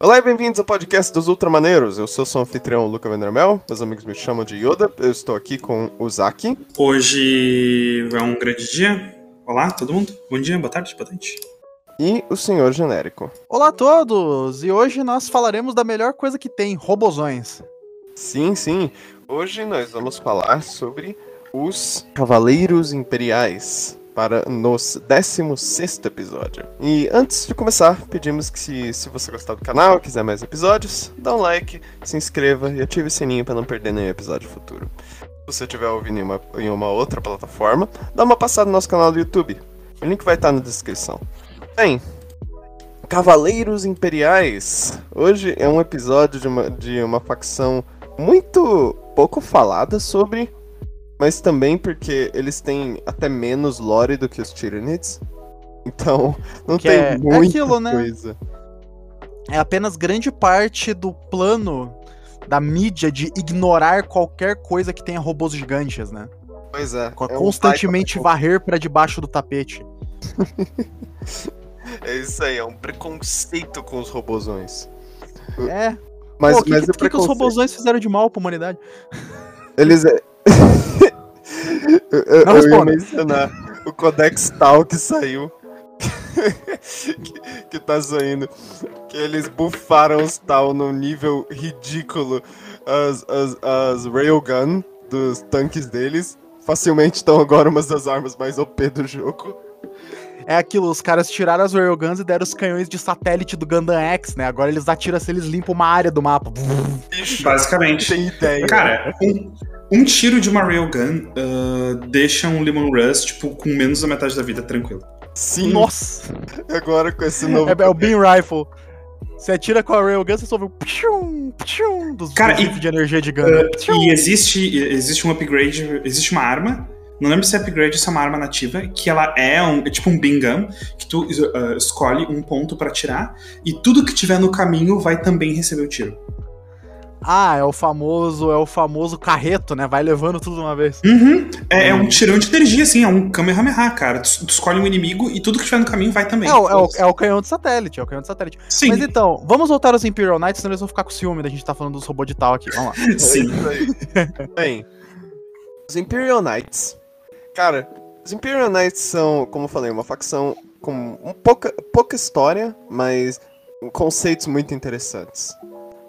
Olá e bem-vindos ao podcast dos Ultramaneiros. Eu sou seu anfitrião Luca Vandermel, meus amigos me chamam de Yoda. Eu estou aqui com o Zaki. Hoje é um grande dia. Olá, todo mundo. Bom dia, boa tarde, boa noite. E o senhor genérico. Olá a todos! E hoje nós falaremos da melhor coisa que tem, robozões. Sim, sim. Hoje nós vamos falar sobre os Cavaleiros Imperiais para nos 16 episódio. E antes de começar, pedimos que se, se você gostar do canal, quiser mais episódios, dá um like, se inscreva e ative o sininho para não perder nenhum episódio futuro. Se você estiver ouvindo em uma, em uma outra plataforma, dá uma passada no nosso canal do YouTube. O link vai estar na descrição. Bem, Cavaleiros Imperiais. Hoje é um episódio de uma, de uma facção muito pouco falada sobre mas também porque eles têm até menos lore do que os Tyranids. Então, não Que tem é- é muita aquilo, né? coisa. É apenas grande parte do plano da mídia de ignorar qualquer coisa que tenha robôs gigantes, né? Pois é. Co- é um Constantemente varrer pra debaixo do tapete. É isso aí, é um preconceito com os robozões. É. Mas, Pô, o que, que, o que que os robôzões fizeram de mal pra humanidade? Eles. eu, eu- Não eu ia mencionar o Codex Tal que saiu. que, que tá saindo. Que eles bufaram os Tal num nível ridículo. As, as, as Railgun dos tanques deles facilmente estão agora umas das armas mais OP do jogo. É aquilo, os caras tiraram as railguns e deram os canhões de satélite do Gundam X, né? Agora eles atiram se eles limpam uma área do mapa. Basicamente. tem ideia. Cara, um, um tiro de uma railgun ah, deixa um Lemon Rush, tipo, com menos da metade da vida, tranquilo. sim, Nossa! agora com esse novo. É, é o Beam Rifle. Você atira com a Railgun, você só ouve o pshum, pshum dos Cara, e- de energia de Gundam. Pshum. E existe, existe um upgrade, existe uma arma, não lembro se é upgrade ou se é uma arma nativa, que ela é, um, é tipo um gun, que tu ah, escolhe um ponto pra atirar, e tudo que tiver no caminho vai também receber o tiro. Ah, é o famoso, é o famoso carreto, né? Vai levando tudo de uma vez. Uhum. É, é um tirão de energia, assim, é um Kamehameha, cara. Tu, tu escolhe um inimigo e tudo que tiver no caminho vai também. É o, é, o, é o canhão de satélite, é o canhão de satélite. Sim, Mas então, vamos voltar aos Imperial Knights, senão eles vão ficar com ciúme da gente tá falando dos robôs de tal aqui. Vamos lá. sim. Bem, os Imperial Knights. Cara, os Imperial Knights são, como eu falei, uma facção com um pouca, pouca história, mas conceitos muito interessantes.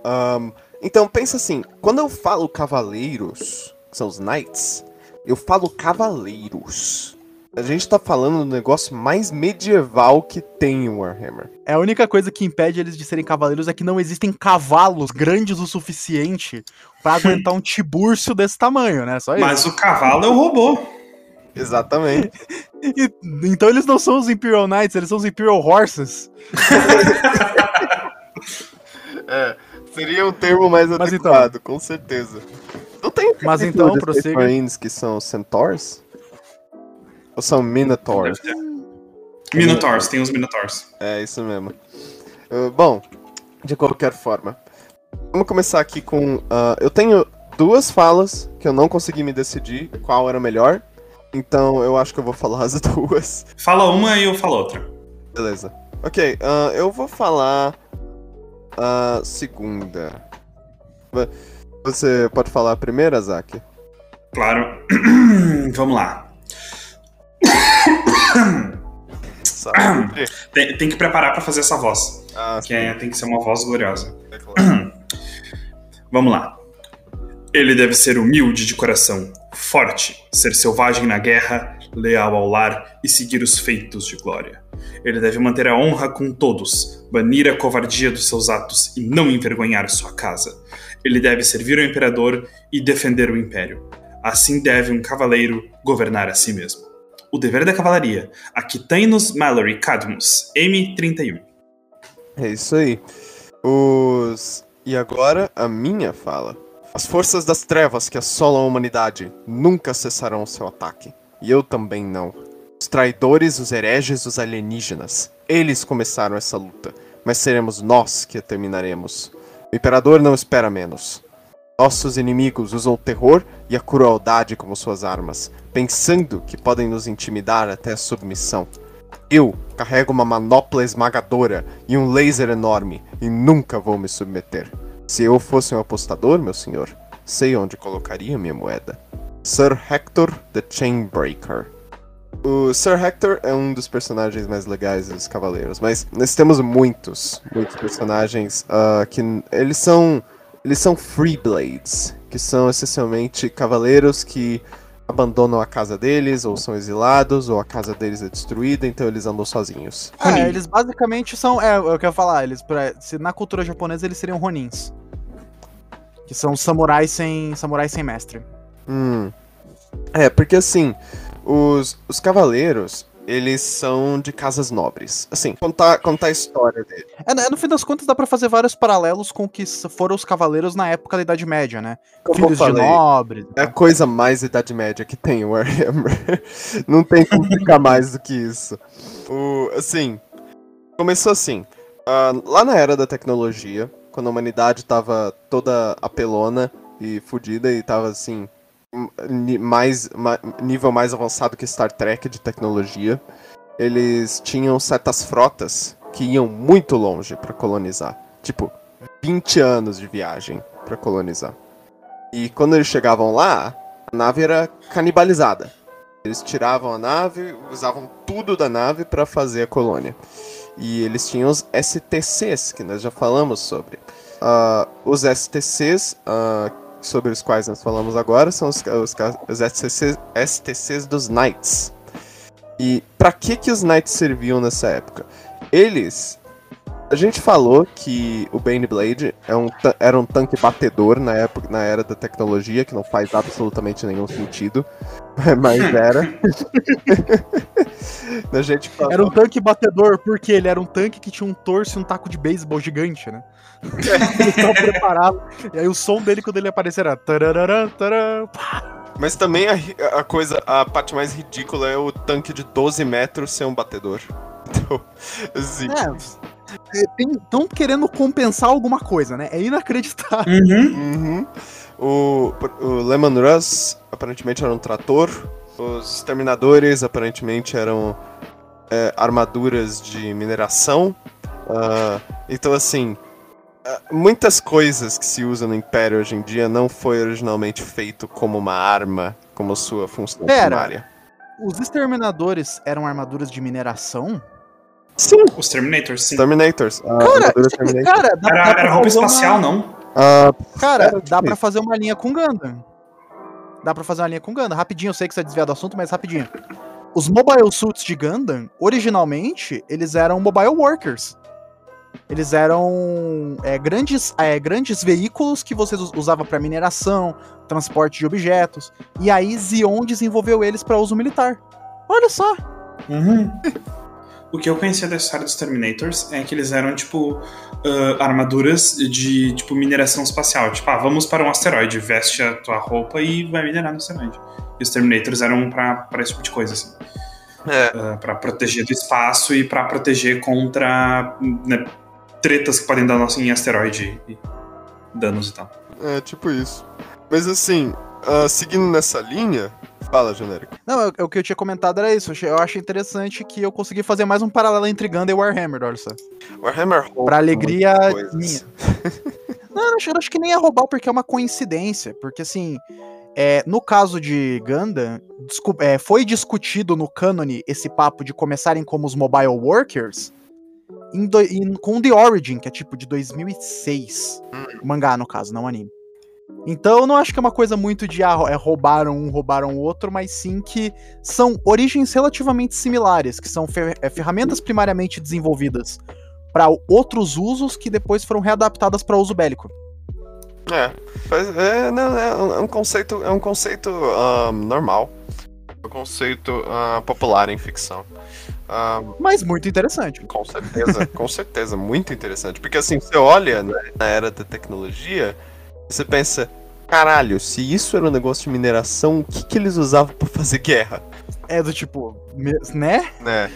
Ahn, então, pensa assim: quando eu falo cavaleiros, que são os Knights, eu falo cavaleiros. A gente tá falando do negócio mais medieval que tem em Warhammer. É a única coisa que impede eles de serem cavaleiros é que não existem cavalos grandes o suficiente pra aguentar um tibúrcio desse tamanho, né? Só isso. Mas o cavalo é o robô. Exatamente. E- então eles não são os Imperial Knights, eles são os Imperial Horses. É, seria um termo mais Mas adequado, com certeza. Não tem Mas então, prossiga. Marines que são Centaurs? Ou são Minotaurs? Minotaurs, tem os Minotaurs. É, isso mesmo. Uh, bom, de qualquer forma. Vamos começar aqui com... ah, eu tenho duas falas que eu não consegui me decidir qual era melhor. Então eu acho que eu vou falar as duas. Fala uma e eu falo outra. Beleza. Ok, ah, eu vou falar a segunda. Você pode falar a primeira, Zaki? Claro. Vamos lá. Tem, tem que preparar pra fazer essa voz. ah, Que é- tem que ser uma voz gloriosa. é claro. Vamos lá. Ele deve ser humilde de coração, forte, ser selvagem na guerra, leal ao lar e seguir os feitos de glória. Ele deve manter a honra com todos, banir a covardia dos seus atos e não envergonhar sua casa. Ele deve servir ao imperador e defender o império. Assim deve um cavaleiro governar a si mesmo. O dever da cavalaria. Aquitainus Mallory Cadmus, M31. É isso aí. Os. E agora a minha fala. As forças das trevas que assolam a humanidade nunca cessarão seu ataque. E eu também não. Os traidores, os hereges, os alienígenas. Eles começaram essa luta, mas seremos nós que a terminaremos. O imperador não espera menos. Nossos inimigos usam o terror e a crueldade como suas armas, pensando que podem nos intimidar até a submissão. Eu carrego uma manopla esmagadora e um laser enorme e nunca vou me submeter. Se eu fosse um apostador, meu senhor, sei onde colocaria minha moeda. Sir Hector the Chainbreaker. O Sir Hector é um dos personagens mais legais dos Cavaleiros, mas nós temos muitos, muitos personagens uh, que eles são eles são Free Blades, que são essencialmente cavaleiros que abandonam a casa deles, ou são exilados, ou a casa deles é destruída, então eles andam sozinhos. É, eles basicamente são. É, eu quero falar, eles, pra, se na cultura japonesa eles seriam Ronins. Que são samurais sem. samurais sem mestre. Hum. É, porque assim, os, os cavaleiros, eles são de casas nobres. Assim, contar, contar a história dele. É, no fim das contas, dá para fazer vários paralelos com o que foram os cavaleiros na época da Idade Média, né? Como Filhos falei, de nobres. É a coisa mais Idade Média que tem o Warhammer. Não tem como ficar mais do que isso. O, assim, começou assim. Uh, lá na era da tecnologia, quando a humanidade tava toda apelona e fodida e tava assim mais, nível mais avançado que Star Trek de tecnologia. Eles tinham certas frotas que iam muito longe para colonizar. Tipo, 20 anos de viagem para colonizar. E quando eles chegavam lá, a nave era canibalizada. Eles tiravam a nave, usavam tudo da nave para fazer a colônia. E eles tinham os STCs, que nós já falamos sobre. Uh, os STCs, uh, ah, sobre os quais nós falamos agora são os, os, os STCs, STCs dos Knights. E para que que os Knights serviam nessa época? Eles a gente falou que o Bane Blade é um, era um tanque batedor na época, na era da tecnologia, que não faz absolutamente nenhum sentido, mas era. a gente falou... Era um tanque batedor porque ele era um tanque que tinha um torso e um taco de beisebol gigante, né? ele estava preparado. E aí o som dele quando ele aparecer era. Mas também a, a, coisa, a parte mais ridícula é o tanque de 12 metros ser um batedor. Então, assim. Estão é, querendo compensar alguma coisa, né? É inacreditável. Uhum. Uhum. O, o Lemon Russ aparentemente era um trator. Os exterminadores aparentemente eram é, armaduras de mineração. Uh, então, assim, muitas coisas que se usam no Império hoje em dia não foi originalmente feito como uma arma, como sua função Pera, primária. Os exterminadores eram armaduras de mineração? Sim. Os Terminators, sim. Terminators. Cara, Terminator. cara dá, era, dá era roupa espacial, uma... não? Uh, cara, dá pra fazer uma linha com Gundam. Dá pra fazer uma linha com Gundam. Rapidinho, eu sei que você é desviado do assunto, mas rapidinho. Os Mobile Suits de Gundam, originalmente, eles eram Mobile Workers. Eles eram é, grandes, é, grandes veículos que você usava para mineração, transporte de objetos. E aí Zion desenvolveu eles para uso militar. Olha só. Uhum. o que eu conhecia da história dos Terminators é que eles eram, tipo, uh, armaduras de, tipo, mineração espacial. Tipo, ah, vamos para um asteroide, veste a tua roupa e vai minerar no asteroide. E os Terminators eram para esse tipo de coisa, assim. É. Uh, para proteger do espaço e para proteger contra né, tretas que podem dar nosso em asteroide e danos e tal. É, tipo isso. Mas assim, uh, seguindo nessa linha, fala, genérico. Não, o, o que eu tinha comentado era isso. Eu acho interessante que eu consegui fazer mais um paralelo entre Gundam e Warhammer, olha só. Warhammer Pra alegria minha. Não, eu acho, eu que nem é roubar porque é uma coincidência. Porque assim, é, no caso de Gundam, é, foi discutido no cânone esse papo de começarem como os mobile workers do, em, com The Origin, que é tipo de 2006. Hum. Mangá, no caso, não anime. Então eu não acho que é uma coisa muito de ah, é, roubaram um, roubaram o outro, mas sim que são origens relativamente similares, que são fer é, ferramentas primariamente desenvolvidas para outros usos que depois foram readaptadas para uso bélico. É, é, não, é um conceito, é um conceito um, normal, é um conceito uh, popular em ficção. Uh, Mas muito interessante. Com certeza, com certeza, muito interessante. Porque assim, você olha né, na era da tecnologia, você pensa, caralho, se isso era um negócio de mineração, o que, que eles usavam para fazer guerra? É do tipo, né? Né.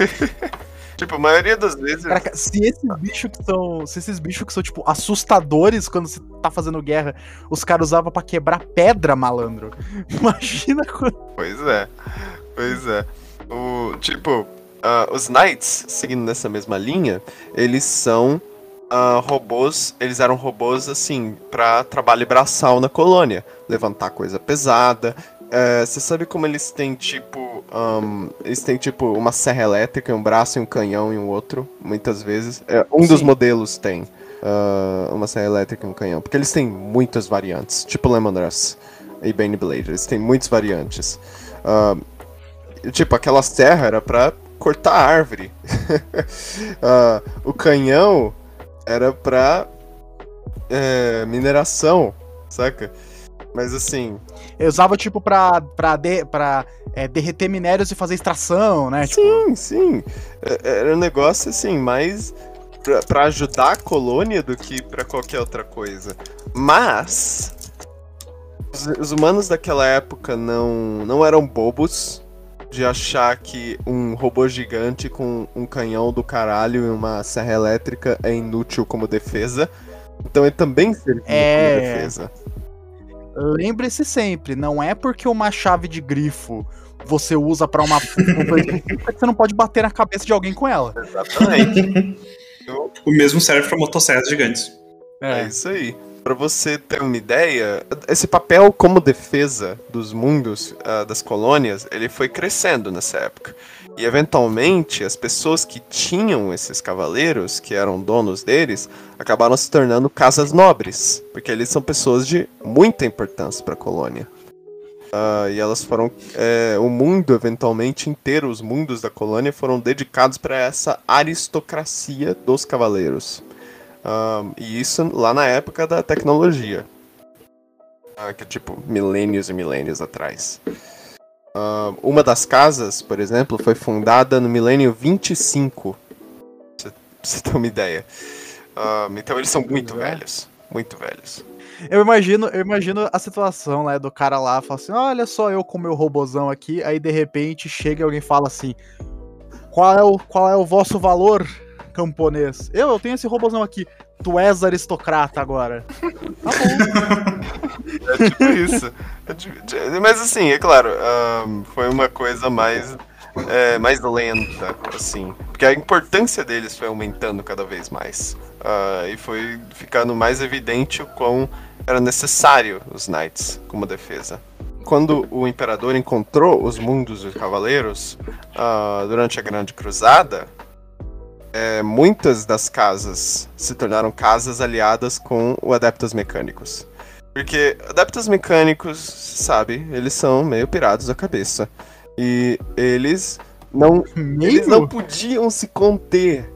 tipo, a maioria das vezes. Caraca, se esses bichos que são. Se esses bichos que são, tipo, assustadores quando você tá fazendo guerra, os caras usavam para quebrar pedra, malandro. Imagina quando. Pois é. Pois é. O, tipo, Uh, os Knights, seguindo nessa mesma linha, eles são uh, robôs, eles eram robôs assim, para trabalho braçal na colônia, levantar coisa pesada. Uh, você sabe como eles têm tipo. Um, eles têm tipo uma serra elétrica, um braço e um canhão e um outro, muitas vezes. É, um Sim. dos modelos tem uh, uma serra elétrica e um canhão, porque eles têm muitas variantes, tipo Lemon Rush e Bane Blade, eles têm muitas variantes. Uh, tipo, aquela serra era pra cortar árvore. uh, o canhão era pra é, mineração, saca? Mas assim. Eu usava, tipo, pra, pra, de, pra é, derreter minérios e fazer extração, né? Sim, tipo... sim. É, era um negócio, assim, mais pra, pra ajudar a colônia do que pra qualquer outra coisa. Mas. Os, os humanos daquela época não, não eram bobos de achar que um robô gigante com um canhão do caralho e uma serra elétrica é inútil como defesa. Então ele também servia é... como defesa. Lembre-se sempre, não é porque uma chave de grifo você usa para uma você não pode bater na cabeça de alguém com ela. Exatamente. o mesmo serve para motosserras gigantes. É. é isso aí. Para você ter uma ideia, esse papel como defesa dos mundos, uh, das colônias, ele foi crescendo nessa época. E eventualmente, as pessoas que tinham esses cavaleiros, que eram donos deles, acabaram se tornando casas nobres, porque eles são pessoas de muita importância para a colônia. Uh, e elas foram. É, o mundo, eventualmente, inteiro, os mundos da colônia foram dedicados para essa aristocracia dos cavaleiros. Um, e isso lá na época da tecnologia. Uh, que é tipo milênios e milênios atrás. Uh, uma das casas, por exemplo, foi fundada no milênio 25. Pra você ter uma ideia. Uh, então eles são muito velhos. Muito velhos. Eu imagino, eu imagino a situação, né, do cara lá, fala assim, olha só eu com meu robozão aqui, aí de repente chega e alguém fala assim, qual é o, qual é o vosso valor? Camponês. Eu, eu tenho esse robôzão aqui. Tu és aristocrata agora. Tá bom. é tipo isso. É Mas assim, é claro, um, foi uma coisa mais, é, mais lenta, assim. Porque a importância deles foi aumentando cada vez mais. Uh, e foi ficando mais evidente o quão era necessário os Knights como defesa quando o imperador encontrou os mundos dos cavaleiros uh, durante a Grande Cruzada, é, muitas das casas se tornaram casas aliadas com o Adeptos Mecânicos. Porque Adeptos Mecânicos, sabe, eles são meio pirados da cabeça. E eles não, eles não podiam se conter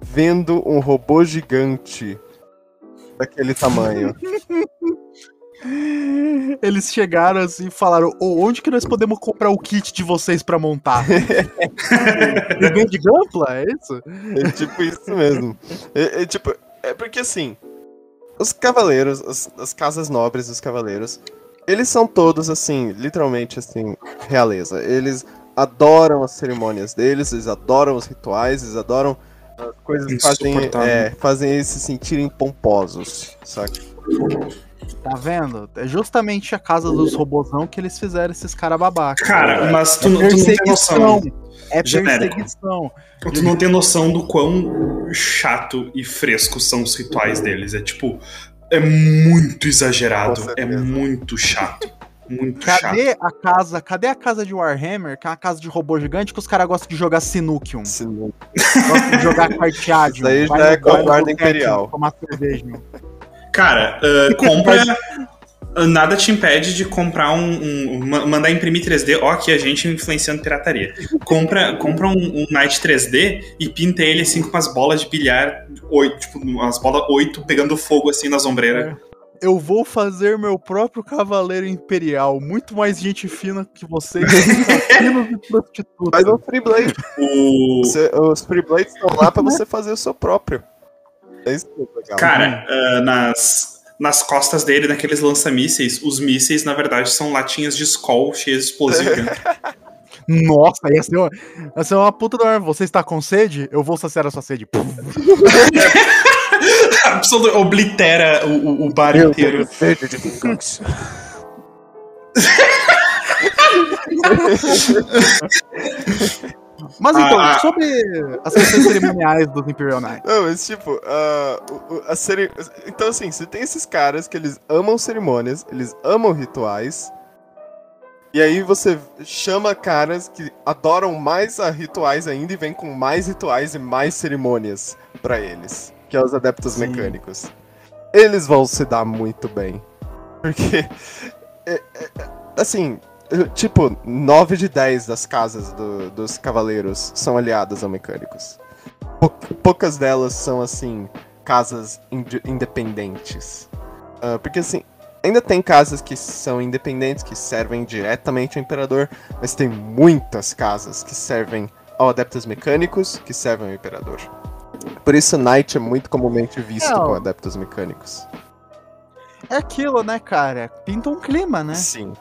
vendo um robô gigante daquele tamanho. Eles chegaram assim e falaram: oh, onde que nós podemos comprar o kit de vocês para montar? Evento de Gampla? É isso? É tipo isso mesmo. É, é, tipo, é porque assim, os cavaleiros, as, as casas nobres dos cavaleiros, eles são todos assim, literalmente assim, realeza. Eles adoram as cerimônias deles, eles adoram os rituais, eles adoram as coisas que fazem, é, fazem eles se sentirem pomposos, saca? Tá vendo? É justamente a casa dos robôzão que eles fizeram esses caras babacas. Cara, mas tu, é tu não tem noção. É perseguição. Tu não tem noção do quão chato e fresco são os rituais deles. É tipo, é muito exagerado, é muito chato. Muito cadê chato. a casa? Cadê a casa de Warhammer, que é uma casa de robô gigante que os caras gostam de jogar Sinukium? Sinukium. Gostam de jogar carteado. Isso aí já é com a guarda imperial. Tomar cerveja. Cara, uh, compra. Nada te impede de comprar um, um, Mandar imprimir 3D. Ó, aqui a gente influenciando pirataria. Compra, compra um, um Night 3D e pinta ele assim com umas bolas de bilhar. Oito, tipo, umas bolas 8 pegando fogo assim nas ombreiras. É. Eu vou fazer meu próprio cavaleiro imperial. Muito mais gente fina que vocês. Faz um Free Blade. O... Você, os Free Blades estão lá pra você fazer o seu próprio. É isso é legal. Cara, uh, nas, nas costas dele, naqueles lança-mísseis, os mísseis, na verdade, são latinhas de Skoll cheias de explosivo Nossa, ia ser, uma, ia ser uma puta do ar. Você está com sede? Eu vou saciar a sua sede. a oblitera o, o, o bar Eu inteiro. Sede de vingança. Mas então, Ah. sobre as questões cerimoniais dos Imperial Knights. Não, mas tipo, ah, o- a ceri... então assim, você tem esses caras que eles amam cerimônias, eles amam rituais, e aí você chama caras que adoram mais a rituais ainda e vem com mais rituais e mais cerimônias pra eles, que é os adeptos Sim. mecânicos. Eles vão se dar muito bem, porque, é- é- assim, tipo, 9 de 10 das casas do- dos cavaleiros são aliadas a mecânicos. Pou- poucas delas são, assim, casas inde- independentes. Ah, porque, assim, ainda tem casas que são independentes, que servem diretamente ao imperador, mas tem muitas casas que servem ao adeptos mecânicos, que servem ao imperador. Por isso, Knight é muito comumente visto Não. com adeptos mecânicos. É aquilo, né, cara? Pinta um clima, né? Sim.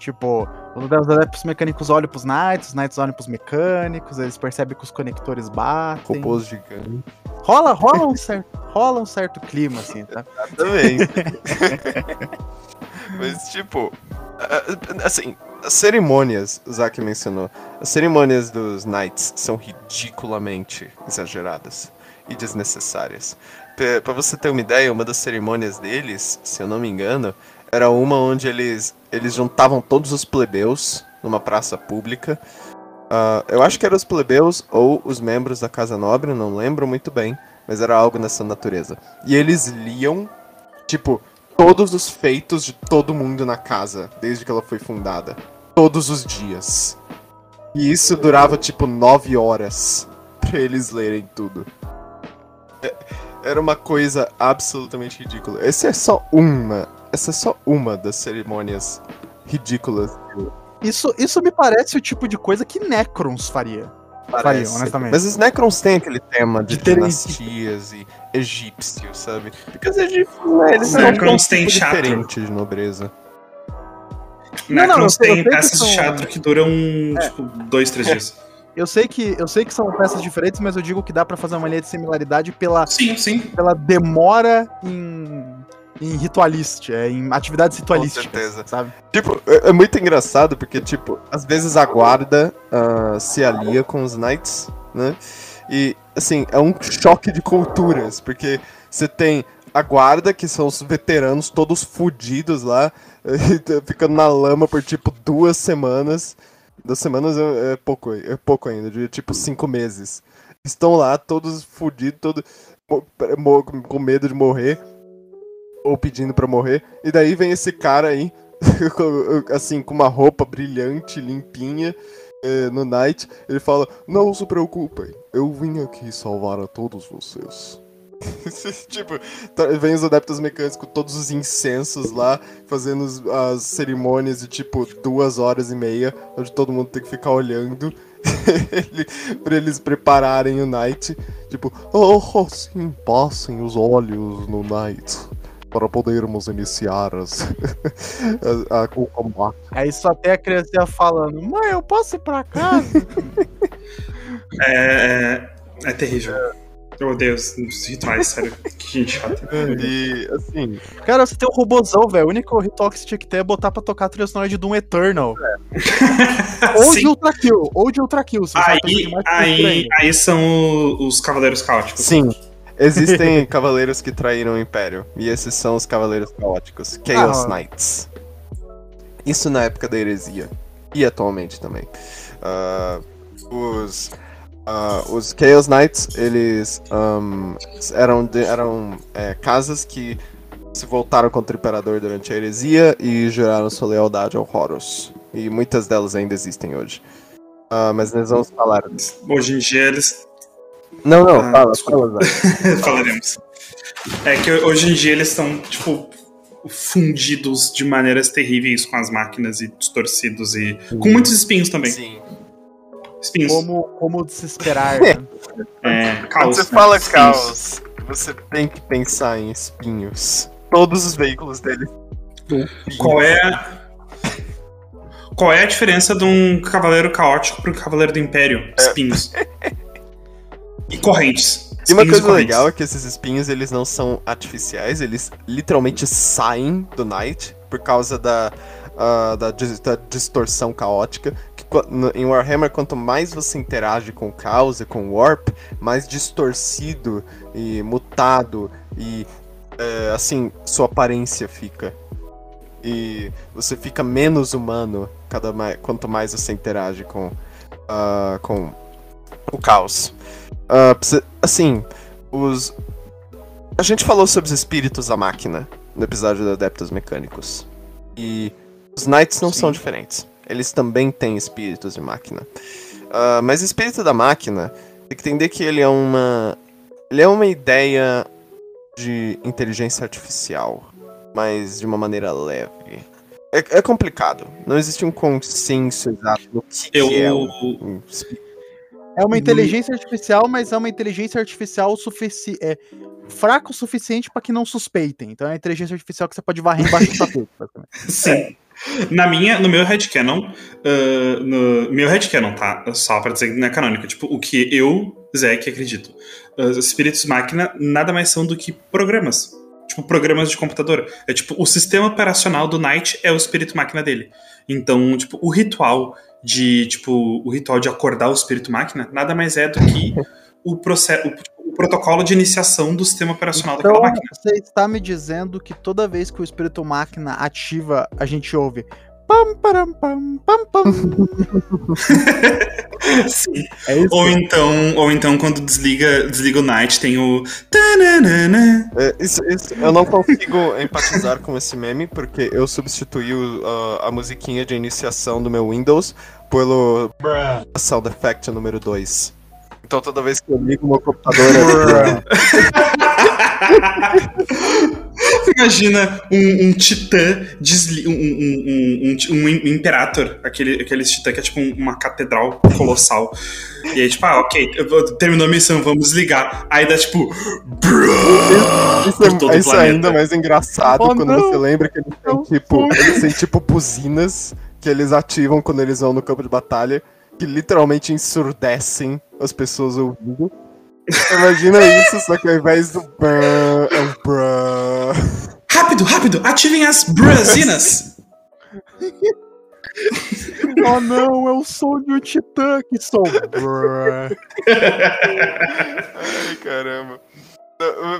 Tipo, os adeptos mecânicos olham pros Knights, os Knights olham pros mecânicos, eles percebem que os conectores batem. Robôs gigantes. Rola, rola um certo, rola um certo clima, assim, tá? Também. Mas, tipo, assim, as cerimônias, o Zack mencionou, as cerimônias dos Knights são ridiculamente exageradas e desnecessárias. Pra você ter uma ideia, uma das cerimônias deles, se eu não me engano, era uma onde eles, eles juntavam todos os plebeus numa praça pública. Ah, eu acho que eram os plebeus ou os membros da Casa Nobre, não lembro muito bem, mas era algo nessa natureza. E eles liam, tipo, todos os feitos de todo mundo na casa, desde que ela foi fundada. Todos os dias. E isso durava, tipo, nove horas pra eles lerem tudo. É- Era uma coisa absolutamente ridícula. Essa é só uma. Essa é só uma das cerimônias ridículas. Isso, isso me parece o tipo de coisa que Necrons faria. Faria, honestamente. Mas os Necrons têm aquele tema de, De terem- dinastias e egípcios, sabe? Porque os egípcios, né, eles Os são Necrons um têm tipo diferente de nobreza. Não, não, Necrons tem que peças de são- teatro que duram, tipo, dois, três dias. Eu sei que eu sei que são peças diferentes, mas eu digo que dá pra fazer uma linha de similaridade pela, Sim, sim. pela demora em, em ritualística, é, em atividades ritualísticas, certeza. sabe? Tipo, é, é muito engraçado porque, tipo, às vezes a guarda ah, se alia com os knights, né? E, assim, é um choque de culturas, porque você tem a guarda, que são os veteranos todos fudidos lá, ficando na lama por, tipo, duas semanas. Duas semanas é, é pouco, é pouco ainda, de tipo cinco meses. Estão lá, todos fudidos, todos com medo de morrer, ou pedindo pra morrer. E daí vem esse cara aí, assim, com uma roupa brilhante, limpinha, eh, no Night. Ele fala: Não se preocupem, eu vim aqui salvar a todos vocês. tipo, tá- vem os adeptos mecânicos com todos os incensos lá, fazendo as cerimônias de tipo duas horas e meia, onde todo mundo tem que ficar olhando. ele, pra eles prepararem o Night. Tipo, oh, sim, passem os olhos no Night. Para podermos iniciar as, a- a- o combate. Aí só tem a criança falando, mãe, eu posso ir pra casa? É, é, é terrível. Eu odeio os os rituais, sério. Que gente chata. E, assim, Cara, você tem um robôzão, velho. O único ritual que você tinha que ter é botar pra tocar a trilha sonora de Doom Eternal. Ou de Sim. Ultra Kill. Ou de Ultra Kill. Você tá Aí, aí, aí são os Cavaleiros Caóticos. sim, existem cavaleiros que traíram o Império. E esses são os cavaleiros caóticos. Chaos Ah. Knights. Isso na época da heresia. E atualmente também. Ah, os. ah, os Chaos Knights, eles ahm, eram, de- eram é, casas que se voltaram contra o Imperador durante a heresia e juraram sua lealdade ao Horus. E muitas delas ainda existem hoje. Ah, mas nós vamos falar. Hoje em dia eles. Não, não, Ah, fala, desculpa. fala, falaremos. É que hoje em dia eles estão, tipo, fundidos de maneiras terríveis com as máquinas e distorcidos e. com muitos espinhos também. Sim. Espinhos. Como, como de se esperar, né? É, Quando caos. você né? fala Espinhos. caos, você tem que pensar em espinhos. Todos os veículos dele. Qual é. Qual é a diferença de um cavaleiro caótico para um cavaleiro do Império? Espinhos. e correntes. E uma coisa legal é que esses espinhos eles não são artificiais, eles literalmente saem do Night por causa da, ah, da, da distorção caótica. Que em Warhammer, quanto mais você interage com o caos e com o warp, mais distorcido e mutado e é, assim sua aparência fica. E você fica menos humano cada mais, quanto mais você interage com, uh, com o caos. Uh, assim, os. A gente falou sobre os espíritos da máquina no episódio de Adeptos Mecânicos. E os Knights não Sim. são diferentes. Eles também têm espíritos de máquina. Uh, mas o espírito da máquina, tem que entender que ele é uma. Ele é uma ideia de inteligência artificial, mas de uma maneira leve. É, é complicado. Não existe um consenso exato do que, Eu... que é o, um é uma inteligência artificial, mas é uma inteligência artificial sufici é, fraca o suficiente para que não suspeitem. Então é uma inteligência artificial que você pode varrer embaixo do tapete. Sim. Na minha, no meu headcanon, uh, no meu headcanon, tá? Só pra dizer que não é canônico. Tipo, o que eu, que acredito. Uh, os espíritos máquina nada mais são do que programas. Tipo, programas de computador. É tipo, o sistema operacional do Knight é o espírito máquina dele. Então, tipo, o ritual de, tipo, o ritual de acordar o espírito máquina nada mais é do que o processo, o, o protocolo de iniciação do sistema operacional então, daquela máquina. Você está me dizendo que toda vez que o espírito máquina ativa, a gente ouve pam pam pam pam pam. Sim. É ou então, ou então quando desliga, desliga o Night tem o é, isso, isso, eu não consigo empatizar com esse meme porque eu substituí o, uh, a musiquinha de iniciação do meu Windows pelo Bruh. sound effect número 2. Então toda vez que eu ligo meu computador é. Imagina um, um titã desli um, um, um, um, imperator, aquele, aquele titã que é tipo uma catedral colossal. E aí, tipo, ah, ok, terminou a missão, vamos ligar. Aí dá tipo. Isso, isso, é, isso é ainda mais engraçado oh, quando não. você lembra que eles têm tipo. Eles têm tipo buzinas que eles ativam quando eles vão no campo de batalha, que literalmente ensurdecem as pessoas ouvindo. Imagina isso, só que ao invés do brrr, é um brrr. Rápido, rápido, ativem as brasinas! oh não, é o som de um titã que som. Ai, caramba.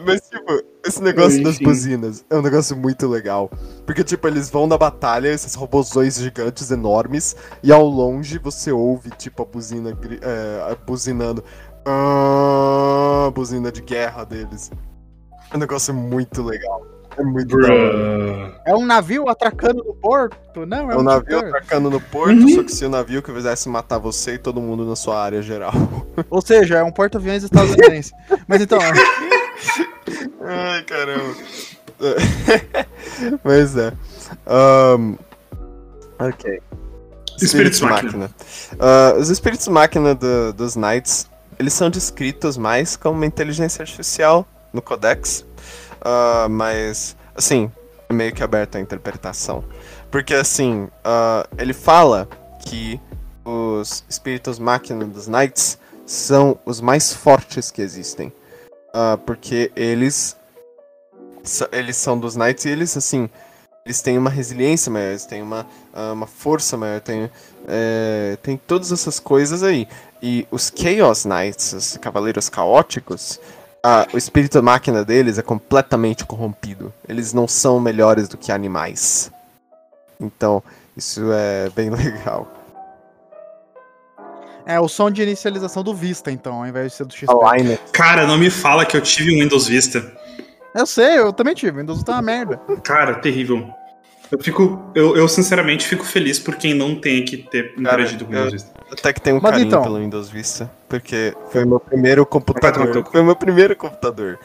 Mas, tipo, esse negócio das buzinas é um negócio muito legal. Porque, tipo, eles vão na batalha, esses robôzões gigantes enormes, e ao longe você ouve, tipo, a buzina é, buzinando. Ah, a buzina de guerra deles. É um negócio muito legal. É muito legal. É um navio atracando no porto? Não, é, é um, um navio atracando no porto, uhum. só que se o navio quisesse matar você e todo mundo na sua área geral. Ou seja, é um porta-aviões estadunidense. Mas então. Ai, caramba. Mas é. Um, ok. Espíritos, espíritos máquina. máquina. Uh, os espíritos máquina do, dos Knights eles são descritos mais como uma inteligência artificial no Codex, uh, mas, assim, é meio que aberto à interpretação. Porque, assim, uh, ele fala que os espíritos máquina dos Knights são os mais fortes que existem. Uh, porque eles eles são dos Knights e eles, assim, eles têm uma resiliência maior, eles têm uma, uma força maior, tem, é, tem todas essas coisas aí. E os Chaos Knights, os Cavaleiros Caóticos, o espírito máquina deles é completamente corrompido. Eles não são melhores do que animais. Então, isso é bem legal. É o som de inicialização do Vista, então, ao invés de ser do XP. Cara, não me fala que eu tive um Windows Vista. Eu sei, eu também tive. Windows tá uma merda. Cara, terrível. Eu fico. Eu, eu sinceramente fico feliz por quem não tem que ter interagido com o Windows Vista. Até que tenho um Mas carinho então... pelo Windows Vista. Porque foi meu primeiro computador. Foi meu primeiro computador.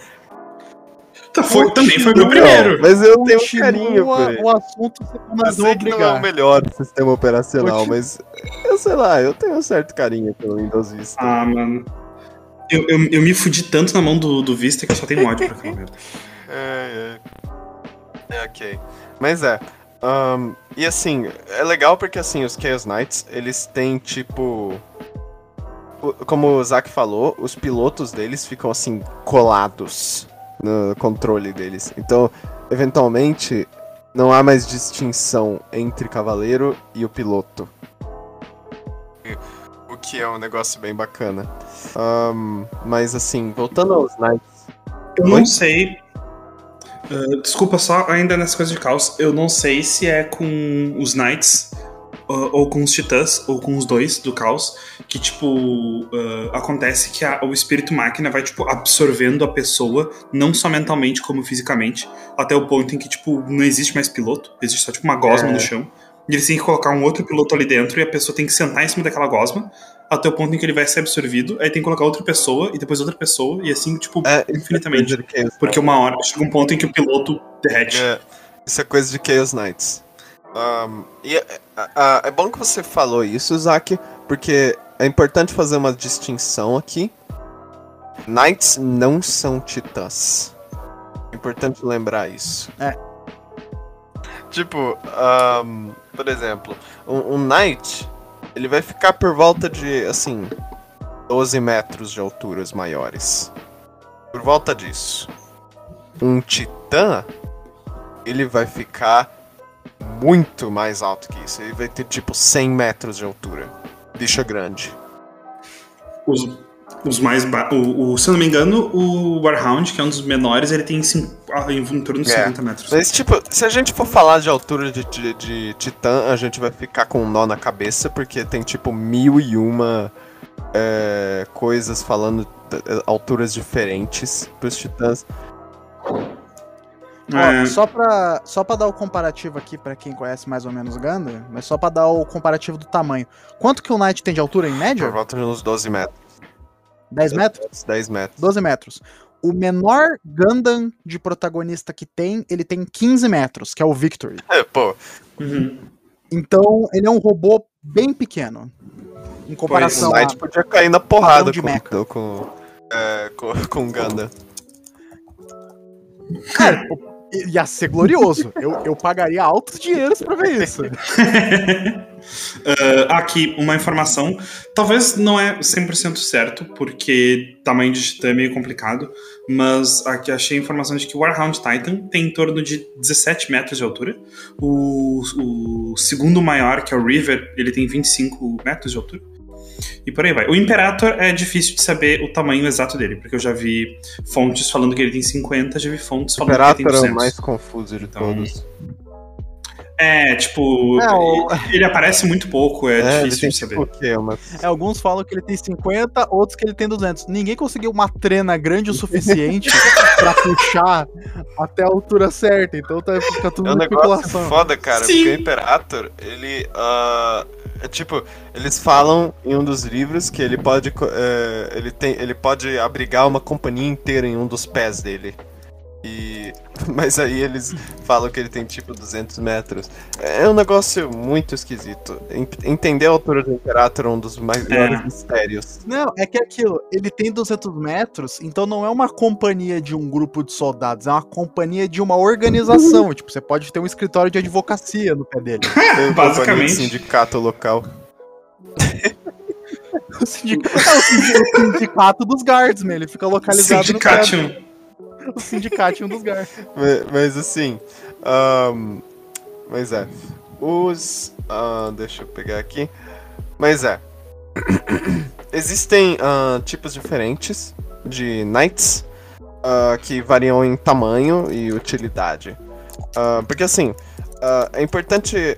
Tá, foi, também foi meu primeiro. Mas eu tenho um carinho por ele. O assunto eu sei que não é o melhor sistema operacional, mas eu sei lá, eu tenho um certo carinho pelo Windows Vista. Ah, mano. Eu, eu, eu me fudi tanto na mão do, do Vista que eu só tenho ódio pra aquela merda. É, é. É, ok. Mas é. Um, e assim, é legal porque assim, os Chaos Knights, eles têm tipo. Como o Zack falou, os pilotos deles ficam assim, colados no controle deles. Então, eventualmente, não há mais distinção entre cavaleiro e o piloto. que é um negócio bem bacana. Um, mas assim, voltando aos Knights. Eu não sei. Uh, desculpa, só ainda nessa coisa de caos. Eu não sei se é com os Knights uh, ou com os Titãs, ou com os dois do caos, que, tipo, uh, acontece que a, o espírito máquina vai, tipo, absorvendo a pessoa, não só mentalmente como fisicamente, até o ponto em que, tipo, não existe mais piloto, existe só, tipo, uma gosma é. no chão. E eles têm que colocar um outro piloto ali dentro e a pessoa tem que sentar em cima daquela gosma até o ponto em que ele vai ser absorvido, aí tem que colocar outra pessoa e depois outra pessoa, e assim, tipo, é, infinitamente. É porque uma hora chega um ponto em que o piloto derrete. É, isso é coisa de Chaos Knights. Um, e é, é, é bom que você falou isso, Zack, porque é importante fazer uma distinção aqui. Knights não são titãs. É importante lembrar isso. É. Tipo, um, por exemplo, um, um Knight, ele vai ficar por volta de, assim, 12 metros de alturas maiores. Por volta disso. Um Titã, ele vai ficar muito mais alto que isso. Ele vai ter tipo 100 metros de altura. Bicho grande. Os, os mais. O, o, se eu não me engano, o Warhound, que é um dos menores, ele tem ah, em, em torno de é. 50 metros. Mas, tipo, se a gente for falar de altura de, de, de Titã, a gente vai ficar com um nó na cabeça, porque tem tipo mil e uma é, coisas falando alturas diferentes pros Titãs. É. Ó, só, pra, só pra dar o comparativo aqui, para quem conhece mais ou menos Ganda, mas só pra dar o comparativo do tamanho. Quanto que o Knight tem de altura em média? Por volta de uns 12 metros. 10 metros? 10 metros. 12 metros. O menor Gundam de protagonista que tem, ele tem 15 metros, que é o Victory. É, pô. Uhum. Então, ele é um robô bem pequeno. Em comparação pois, o Knight podia cair na porrada de com, mecha. com, é, com, com Gundam. Cara, ia ser glorioso. Eu, eu pagaria altos dinheiros pra ver isso. uh, aqui, uma informação. Talvez não é 100% certo, porque tamanho de titã é meio complicado, mas aqui achei informação de que o Warhound Titan tem em torno de 17 metros de altura. O, o segundo maior, que é o River, ele tem 25 metros de altura. E por aí vai. O Imperator é difícil de saber o tamanho exato dele, porque eu já vi fontes falando que ele tem 50, já vi fontes falando Imperator que ele tem 200. é o mais confuso de então, todos. É, tipo, é, o... ele aparece muito pouco, é, é difícil de saber. Mas... É, alguns falam que ele tem 50, outros que ele tem 200. Ninguém conseguiu uma trena grande o suficiente pra puxar até a altura certa, então tá, fica tudo É um negócio foda, cara, Sim. porque o Imperator, ele, uh, é tipo, eles falam em um dos livros que ele pode, uh, ele tem, ele pode abrigar uma companhia inteira em um dos pés dele. E... Mas aí eles falam que ele tem tipo 200 metros. É um negócio muito esquisito. Entender a altura do Imperator é um dos maiores é. mistérios. Não, é que é aquilo, ele tem 200 metros, então não é uma companhia de um grupo de soldados, é uma companhia de uma organização. tipo, você pode ter um escritório de advocacia no pé dele. Basicamente. Um sindicato local. o, sindicato, é o sindicato dos guards, ele fica localizado Sindicato. no pé o sindicato em um dos lugares. Mas, mas, assim. Um, mas é. Os. Uh, deixa eu pegar aqui. Mas é. Existem uh, tipos diferentes de knights uh, que variam em tamanho e utilidade. porque assim, é importante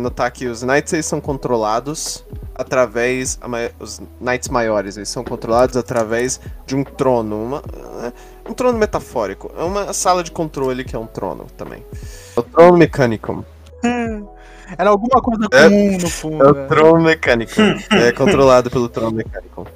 notar que os knights eles são controlados através. Os knights maiores eles são controlados através de um trono. Uma, um trono metafórico. É uma sala de controle que é um trono também. É o trono mecânico. Era alguma coisa é, comum no fundo. É o né? trono mecânico. é controlado pelo trono mecânico.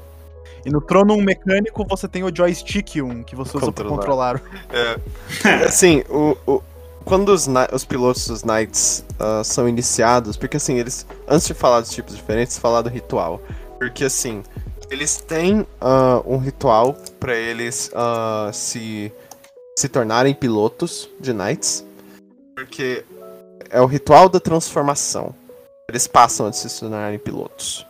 E no trono mecânico você tem o joystick 1 que você usa para controlar. É. assim, o, o, quando os, os pilotos dos Knights uh, são iniciados, porque assim, eles, antes de falar dos tipos diferentes, falar do ritual. Porque assim, eles têm uh, um ritual para eles uh, se, se tornarem pilotos de Knights. Porque é o ritual da transformação. Eles passam a se tornarem pilotos.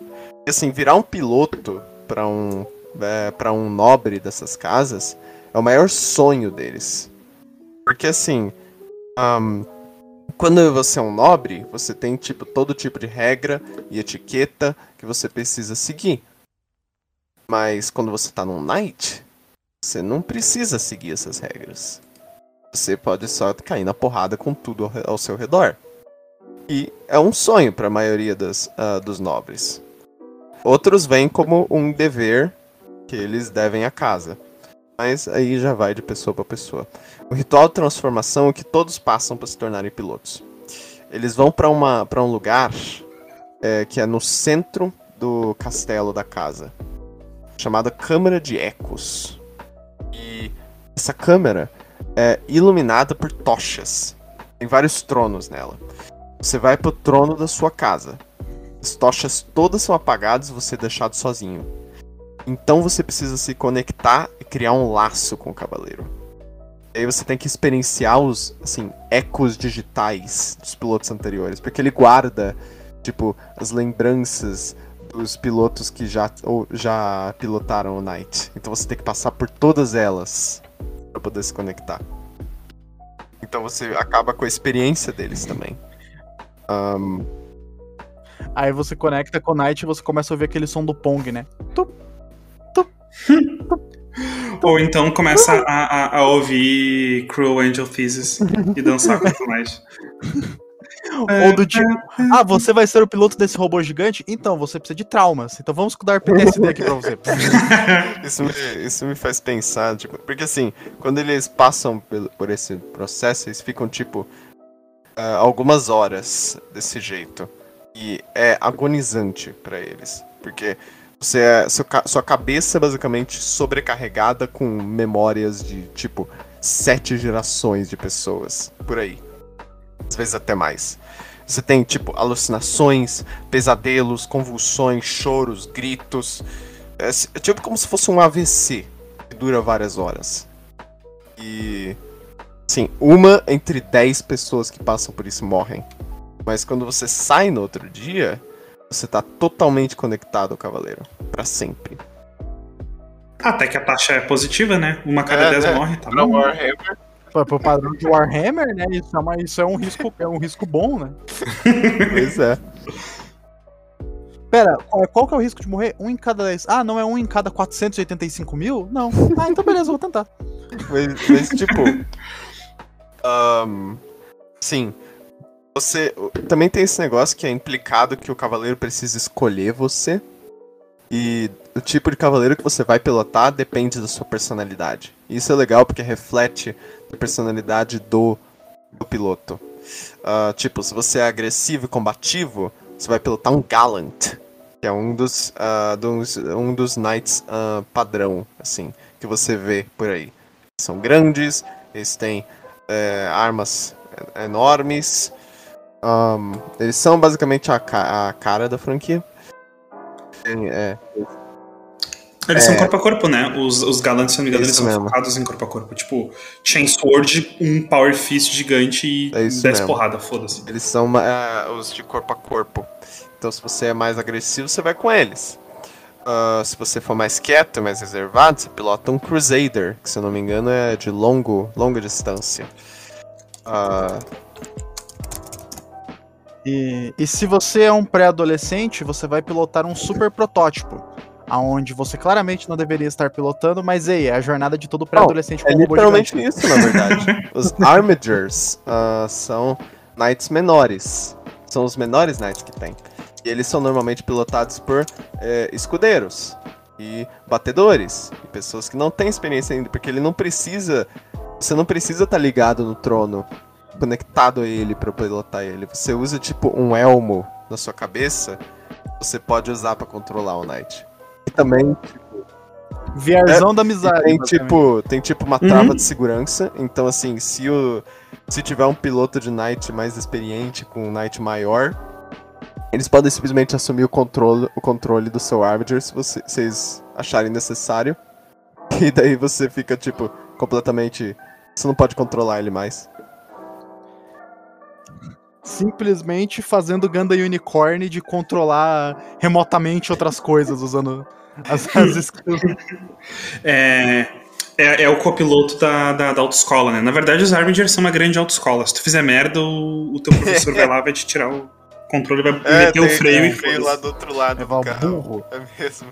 E assim, virar um piloto para um, é, um nobre dessas casas é o maior sonho deles. Porque assim, um, Quando você é um nobre, você tem tipo todo tipo de regra e etiqueta que você precisa seguir. Mas quando você tá num knight, você não precisa seguir essas regras. Você pode só cair na porrada com tudo ao, seu redor. E é um sonho para a maioria das, uh, dos nobres. Outros veem como um dever que eles devem à casa. Mas aí já vai de pessoa para pessoa. O ritual de transformação é que todos passam para se tornarem pilotos. Eles vão para um lugar é, que é no centro do castelo da casa, chamada Câmara de Ecos. E essa câmara é iluminada por tochas. Tem vários tronos nela. Você vai pro trono da sua casa. As tochas todas são apagadas e você é deixado sozinho. Então você precisa se conectar e criar um laço com o cavaleiro. Aí você tem que experienciar os, assim, ecos digitais dos pilotos anteriores, porque ele guarda, tipo, as lembranças dos pilotos que já, ou, já pilotaram o Knight. Então você tem que passar por todas elas para poder se conectar. Então você acaba com a experiência deles também. Um... Aí você conecta com o Knight e você começa a ouvir aquele som do Pong, né? Tup, tup, tup. Ou então começa a, a, a, ouvir Cruel Angel Thesis e dançar com o Knight. Ou do tipo, ah, você vai ser o piloto desse robô gigante? Então, você precisa de traumas. Então vamos dar PTSD aqui pra você. isso, me, isso me faz pensar, tipo, porque assim, quando eles passam por, por esse processo, eles ficam, tipo, uh, algumas horas desse jeito. E é agonizante para eles. Porque você é, sua cabeça é basicamente sobrecarregada com memórias de, tipo, sete gerações de pessoas. Por aí. Às vezes até mais. Você tem, tipo, alucinações, pesadelos, convulsões, choros, gritos. É, é tipo como se fosse um AVC que dura várias horas. E Sim, uma entre dez pessoas que passam por isso morrem. Mas quando você sai no outro dia, você tá totalmente conectado ao cavaleiro. para sempre. Até que a taxa é positiva, né? Uma cada é, dez é. morre, tá bom. Warhammer. Pro padrão de Warhammer, né? Isso é, uma, isso é um risco, é um risco bom, né? pois é. Pera, qual, qual que é o risco de morrer? Um em cada 10. Ah, não é um em cada 485 mil? Não. Ah, então beleza, vou tentar. Mas, mas tipo, um, sim. Você também tem esse negócio que é implicado que o cavaleiro precisa escolher você. E o tipo de cavaleiro que você vai pilotar depende da sua personalidade. Isso é legal porque reflete personalidade do, do piloto. Uh, tipo, se você é agressivo e combativo, você vai pilotar um Gallant, que é um dos, uh, dos, um dos knights uh, padrão, assim, que você vê por aí. São grandes, eles têm é, armas enormes. Um, eles são basicamente a, ca a, cara da franquia. É, eles é, são corpo a corpo, né? Os, os galantes, se não me engano, eles são mesmo. focados em corpo a corpo. Tipo, Chainsword, um Power Fist gigante e é 10 porrada, foda-se. Eles são uh, os de corpo a corpo. Então, se você é mais agressivo, você vai com eles. Uh, se você for mais quieto, mais reservado, você pilota um Crusader, que se eu não me engano é de longo, longa distância. Uh... E, e se você é um pré-adolescente, você vai pilotar um super protótipo. Aonde você claramente não deveria estar pilotando, mas ei, é a jornada de todo pré-adolescente com é literalmente isso, na verdade. os Armigers uh, são knights menores. São os menores knights que tem. E eles são normalmente pilotados por é, escudeiros e batedores, e pessoas que não têm experiência ainda, porque ele não precisa. Você não precisa estar tá ligado no trono, conectado a ele para pilotar ele. Você usa tipo um elmo na sua cabeça, você pode usar para controlar o Knight. Também, tipo, Viarzão é, da amizade. Tem tipo, tem tipo uma trava uhum. de segurança. Então, assim, se, o, se tiver um piloto de Knight mais experiente, com um Knight maior, eles podem simplesmente assumir o controle, o controle do seu Armiger se vocês acharem necessário. E daí você fica, tipo, completamente. Você não pode controlar ele mais. Simplesmente fazendo Ganda Unicorn de controlar remotamente outras coisas usando as, as. É. É, é o copiloto da, da, da autoescola, né? Na verdade, os Armigers são uma grande autoescola. Se tu fizer merda, o, o teu professor vai lá, vai te tirar o controle, vai É, meter o tem- freio tem e um freio lá do outro lado Levar do o carro. burro. É mesmo.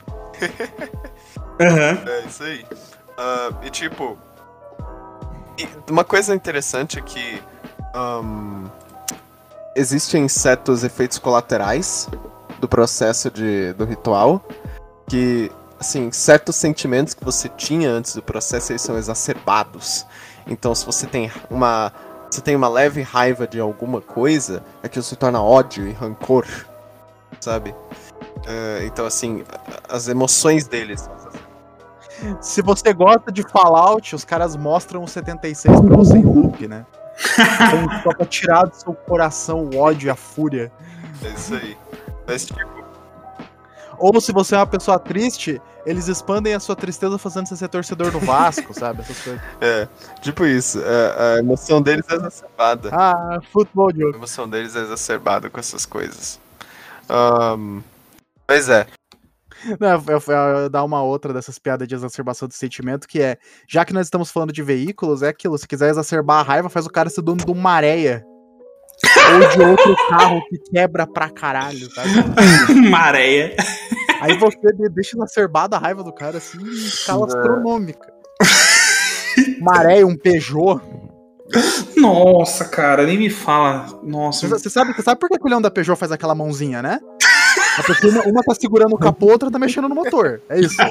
Aham. É isso aí. Ah, e tipo. uma coisa interessante é que. ahn, existem certos efeitos colaterais do processo de, do ritual. Que, assim, certos sentimentos que você tinha antes do processo eles são exacerbados. Então, se você tem uma. Se tem uma leve raiva de alguma coisa, aquilo se torna ódio e rancor. Sabe? Ah, então, assim, as emoções deles Se você gosta de Fallout, os caras mostram o 76 pra você em loop, né? Então, só pra tirar do seu coração o ódio e a fúria. É isso aí. Mas, tipo, Ou se você é uma pessoa triste, eles expandem a sua tristeza fazendo você ser torcedor do Vasco, sabe? Essas coisas. é, tipo isso. é, a emoção deles é exacerbada. Ah, futebol A jogo. emoção deles é exacerbada com essas coisas. Ahn, mas é. Não, eu, eu, eu dar uma outra dessas piadas de exacerbação de sentimento, que é, já que nós estamos falando de veículos, é aquilo, se quiser exacerbar a raiva, faz o cara ser dono de uma areia. Ou de outro carro que quebra pra caralho, sabe? Maréia. Aí você de- deixa exacerbada a raiva do cara assim em escala É. astronômica. Maré, um Peugeot. Nossa, cara, nem me fala. Nossa. Você sabe, você sabe por que o leão da Peugeot faz aquela mãozinha, né? É porque uma, uma tá segurando o capô, outra tá mexendo no motor. É isso.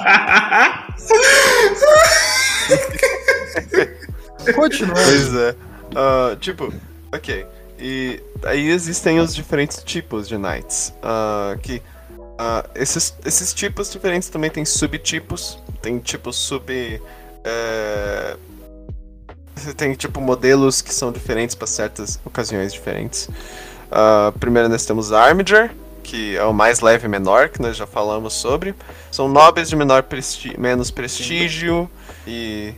Continua. Pois é. Ah, tipo, ok. E aí existem os diferentes tipos de knights. ah, que ah, esses, esses tipos diferentes também tem subtipos. Tem tipos sub. é, tem tipo modelos que são diferentes para certas ocasiões diferentes. Ah, primeiro nós temos Armiger, que é o mais leve e menor, que nós já falamos sobre. São nobres de menor presti menos prestígio e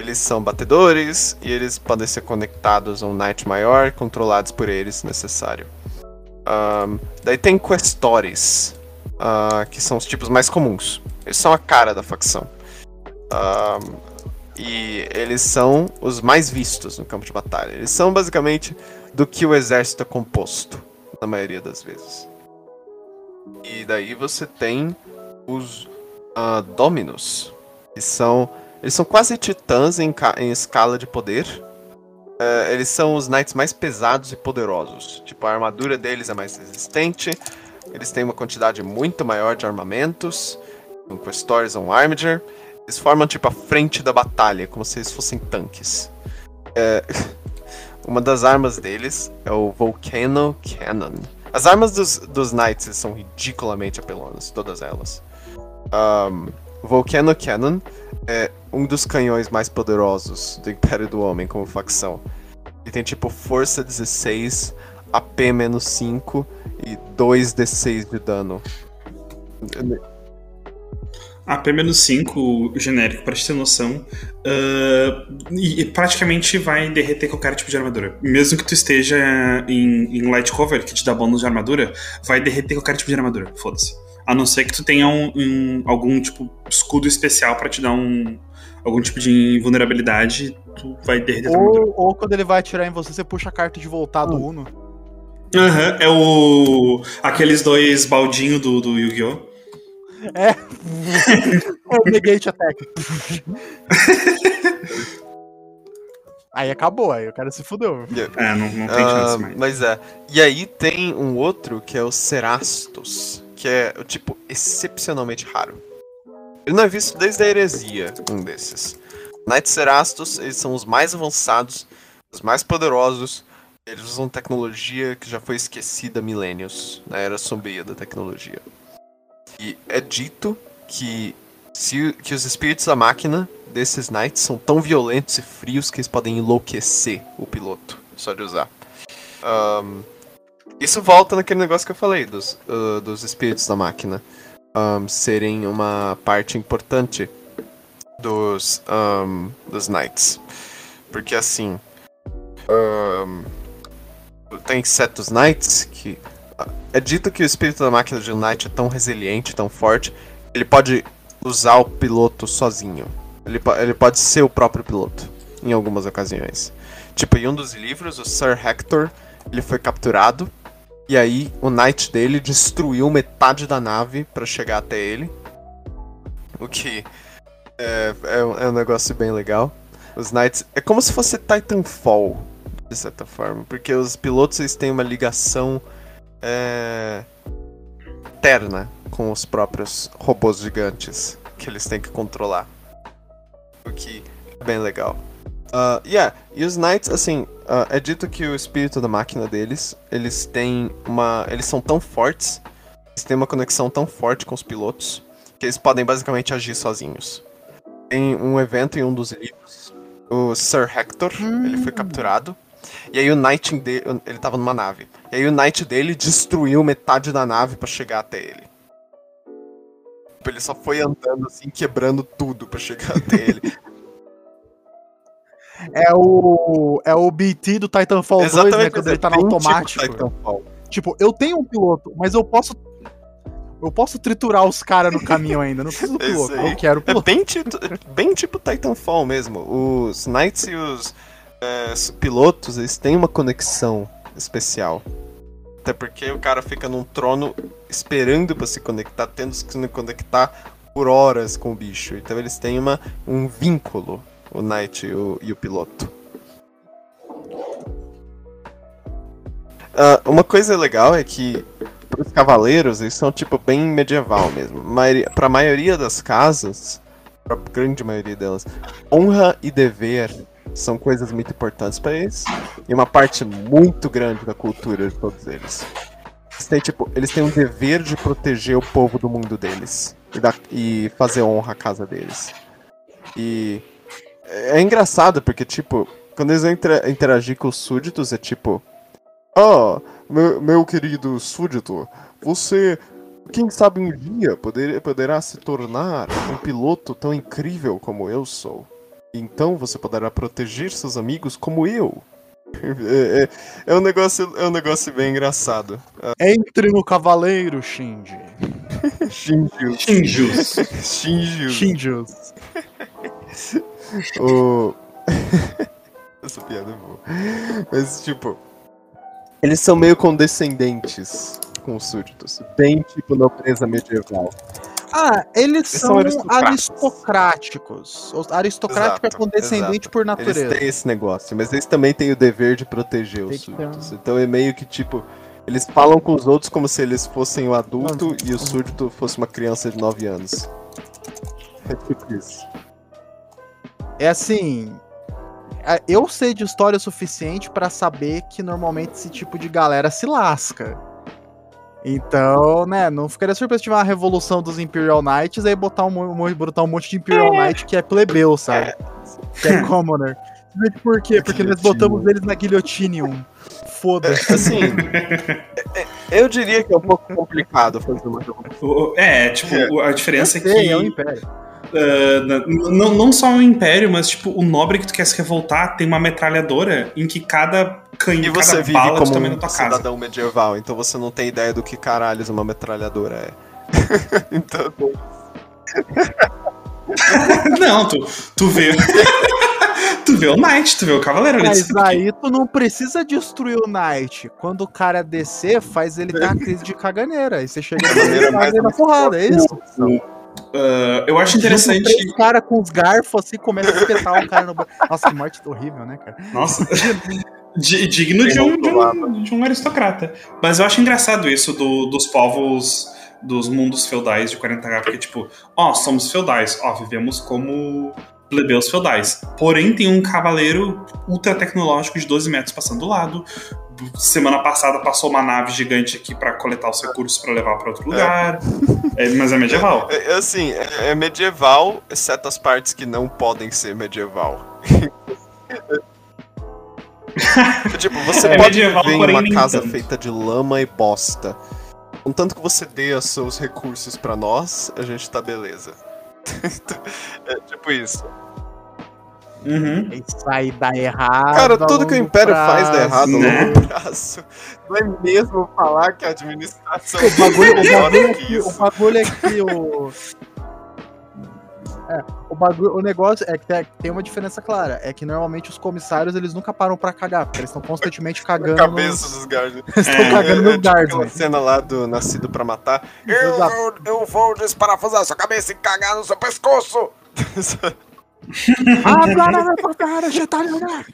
eles são batedores e eles podem ser conectados a um Knight maior, controlados por eles se necessário. Ahn, daí tem Questores, ah, que são os tipos mais comuns. Eles são a cara da facção. Ahn, e eles são os mais vistos no campo de batalha. Eles são basicamente do que o exército é composto, na maioria das vezes. E daí você tem os ah, Dominus, que são eles são quase titãs em, em escala de poder. É, eles são os knights mais pesados e poderosos. Tipo, a armadura deles é mais resistente. Eles têm uma quantidade muito maior de armamentos. Um Questores ou um Armiger. Eles formam, tipo, a frente da batalha, como se eles fossem tanques. É, uma das armas deles é o Volcano Cannon. As armas dos, dos knights são ridiculamente apelonas, todas elas. Um, Volcano Cannon é um dos canhões mais poderosos do Império do Homem como facção. E tem tipo força 16, AP menos 5 e 2d6 de dano. AP-5, genérico, pra te ter noção, ah, e, e praticamente vai derreter qualquer tipo de armadura. Mesmo que tu esteja em, em light cover, que te dá bônus de armadura, vai derreter qualquer tipo de armadura, foda-se. A não ser que tu tenha um, um- algum tipo escudo especial pra te dar um algum tipo de invulnerabilidade, tu vai armadura. Ou, ou quando ele vai atirar em você, você puxa a carta de voltar do Uno. Aham, é o. aqueles dois baldinhos do, do Yu-Gi-Oh! É. o negate attack. aí acabou, aí o cara se fudeu. É, não, não tem Ah, chance mais. mas é. E aí tem um outro que é o Cerastos, que é o tipo excepcionalmente raro. Ele não é visto desde a heresia, um desses. Knights Cerastos, eles são os mais avançados, os mais poderosos. Eles usam tecnologia que já foi esquecida há milênios, na era sombria da tecnologia. E é dito que, se, que os espíritos da máquina desses Knights são tão violentos e frios que eles podem enlouquecer o piloto, só de usar. Ahn, isso volta naquele negócio que eu falei, dos, ah, dos espíritos da máquina ahn, serem uma parte importante dos, ahn, dos Knights. Porque assim. ahn, tem certos Knights que. ah, É dito que o espírito da máquina de um Knight é tão resiliente, tão forte, ele pode usar o piloto sozinho. Ele, ele pode ser o próprio piloto, em algumas ocasiões. Tipo, em um dos livros, o Sir Hector, ele foi capturado, e aí o Knight dele destruiu metade da nave para chegar até ele. O que é, é, é um negócio bem legal. Os Knights. É como se fosse Titanfall, de certa forma. Porque os pilotos eles têm uma ligação é, eterna com os próprios robôs gigantes que eles têm que controlar. O que é bem legal. Uh, yeah, e os Knights, assim, uh, é dito que o espírito da máquina deles, eles têm uma. Eles são tão fortes, eles têm uma conexão tão forte com os pilotos, que eles podem basicamente agir sozinhos. Tem um evento em um dos livros, o Sir Hector, hum. ele foi capturado. E aí o Knight dele, ele tava numa nave. E aí o Knight dele destruiu metade da nave para chegar até ele. Tipo, ele só foi andando assim, quebrando tudo para chegar até ele. É o é o BT do Titanfall Exatamente, 2, né, quando ele tá no tipo automático. Tipo, tipo, eu tenho um piloto, mas eu posso eu posso triturar os caras no caminho ainda, não preciso do piloto, eu quero o piloto. É bem, tipo, bem tipo Titanfall mesmo. Os Knights e os é, pilotos, eles têm uma conexão especial. Até porque o cara fica num trono esperando para se conectar, tendo que se conectar por horas com o bicho. Então eles têm uma, um vínculo, o Knight e o, e o piloto. Uh, uma coisa legal é que os cavaleiros, eles são tipo bem medieval mesmo. Para a maioria das casas, para a grande maioria delas, honra e dever são coisas muito importantes para eles e uma parte muito grande da cultura de todos eles. Eles têm, tipo, eles têm um dever de proteger o povo do mundo deles e, da, e fazer honra à casa deles. E é engraçado porque, tipo, quando eles vão interagir com os súditos, é tipo: Oh, meu, meu querido súdito, você, quem sabe um dia, poder, poderá se tornar um piloto tão incrível como eu sou. Então você poderá proteger seus amigos como eu. É, é, é, um negócio, é um negócio bem engraçado. Entre no cavaleiro, Shinji. Shinjus. Shinjus. Shinjus. Shinjus. O... Essa piada é boa. Mas, tipo, eles são meio condescendentes com os súditos. Bem tipo nobreza medieval. Ah, eles, são, são aristocráticos. Aristocrático é exato, é condescendente exato. por natureza. Eles têm esse negócio, mas eles também têm o dever de proteger Tem os súditos. Então é meio que tipo. Eles falam com os outros como se eles fossem o adulto e o súdito fosse uma criança de 9 anos. É tipo isso. É assim. É, eu sei de história o suficiente para saber que normalmente esse tipo de galera se lasca. Então, né, não ficaria surpreso se tiver uma revolução dos Imperial Knights aí botar um, botar um monte de Imperial é. Knight que é plebeu, sabe? Que é commoner. Por quê? Porque nós botamos eles na guillotinium. Foda-se. Assim, é, eu diria que é um pouco complicado fazer uma revolução. É, tipo, a diferença é que. É o Império. Uh, não, não só o Império, mas tipo, o nobre que tu quer se revoltar tem uma metralhadora em que cada canhão, e você cada vive bala como também na tua um casa. cidadão medieval, então você não tem ideia do que caralhos uma metralhadora é. então. não, tu, tu vê. tu vê o Knight, tu vê o Cavaleiro Mas aí tu não precisa destruir o Knight. Quando o cara descer, faz ele ter uma crise de caganeira. Aí você chega e na porrada, é isso? Não. Uh, eu acho interessante. Três cara com os garfos assim, começa a espetar o cara no. Nossa, que morte horrível, né, cara? Nossa. digno de um, de um, de, um, aristocrata. Mas eu acho engraçado isso do, dos povos dos mundos feudais de 40K, porque, tipo, ó, somos feudais, ó, vivemos como plebeus feudais. Porém, tem um cavaleiro ultra tecnológico de 12 metros passando do lado, semana passada passou uma nave gigante aqui para coletar os recursos para levar para outro lugar. É. É, mas é medieval. É, é assim, é, é, medieval, exceto as partes que não podem ser medieval. tipo, você é pode medieval, viver em uma casa tanto. feita de lama e bosta. Contanto que você dê os seus recursos para nós, a gente tá beleza. é tipo isso. Uhum. Isso aí dá errado. Cara, tudo que o Império prazo, faz dá errado né? no longo prazo. Não é mesmo falar que a administração. O bagulho, o bagulho, é que, o bagulho é que o. É, o, bagulho, o negócio é que tem, uma diferença clara. É que normalmente os comissários eles nunca param pra cagar, porque eles estão constantemente cagando. Na cabeça nos... dos guards. eles estão é, cagando é, guards. Tipo cena lá do Nascido pra Matar. Eu vou, eu vou desparafusar sua cabeça e cagar no seu pescoço! ah, para, cara, já tá ligado.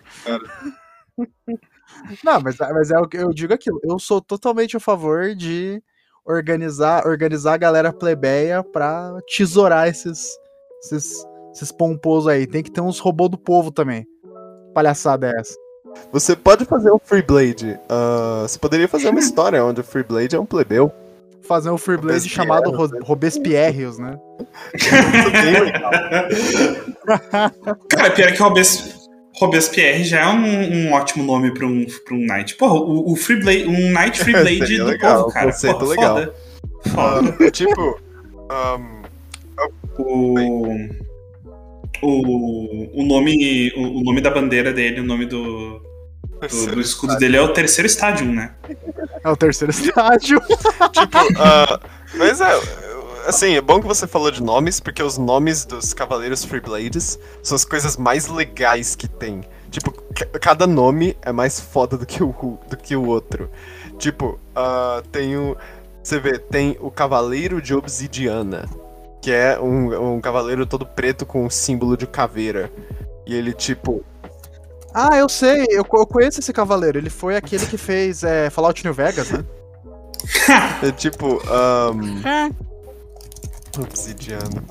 Não, mas, mas é o que eu digo aquilo. Eu sou totalmente a favor de organizar, organizar a galera plebeia pra tesourar esses, esses, esses pomposos aí. Tem que ter uns robôs do povo também. Palhaçada é essa. Você pode fazer um Free Blade. Uh, você poderia fazer uma história onde o Free Blade é um plebeu. Fazer um Free Blade chamado Ro Robespierre's, né? Cara, pior que Robespierre. Robespierre já é um, um ótimo nome pra um, pra um Knight. Porra, o, o Free Blade, um Knight Free Blade do legal, povo, cara. Conceito Porra, legal. Foda. foda. Uh, tipo, um, o, o, o, nome, o, o, nome da bandeira dele, o nome do, do, do escudo estádio. dele é o terceiro estádio, né? É o terceiro estádio. tipo, uh, mas é, assim, é bom que você falou de nomes, porque os nomes dos Cavaleiros Freeblades são as coisas mais legais que tem. Tipo, cada nome é mais foda do que o, do que o outro. Tipo, uh, tem o. Você vê, tem o Cavaleiro de Obsidiana, que é um, um cavaleiro todo preto com um símbolo de caveira. E ele, tipo. Ah, eu sei, eu, eu conheço esse cavaleiro. Ele foi aquele que fez é, Fallout New Vegas, né? é tipo. Um... Obsidiano.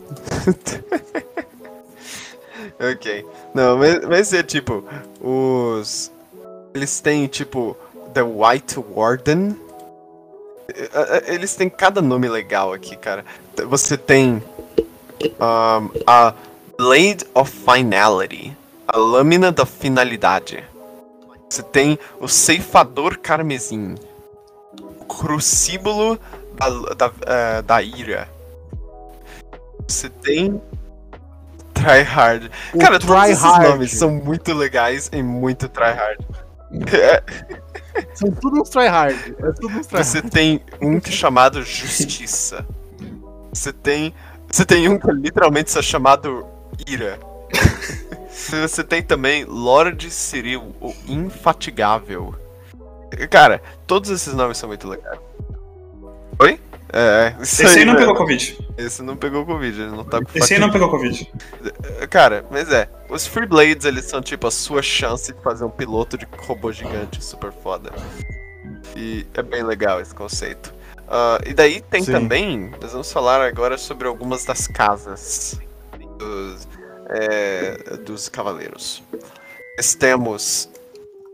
ok. Não, mas, mas é tipo, os. Eles têm, tipo, The White Warden. Eles têm cada nome legal aqui, cara. Você tem. Um, a Blade of Finality. A Lâmina da Finalidade. Você tem o Ceifador Carmesim. O Crucíbulo da, da, uh, da Ira. Você tem Tryhard. Cara, try todos esses nomes são muito legais e muito tryhard. São tudo uns tryhard. É tudo uns try Você tem um que é chamado Justiça. Você tem. Você tem um que literalmente é chamado Ira. Você tem também Lord Cyril, o Infatigável. Cara, todos esses nomes são muito legais. Oi? É, Esse aí, aí não pegou Covid. Esse não pegou Covid, ele não tá com Esse aí não pegou Covid. Cara, mas é. Os Free Blades, eles são tipo a sua chance de fazer um piloto de robô gigante super foda. E é bem legal esse conceito. Uh, e daí tem Sim. também, nós vamos falar agora sobre algumas das casas dos, é, dos cavaleiros. Nós temos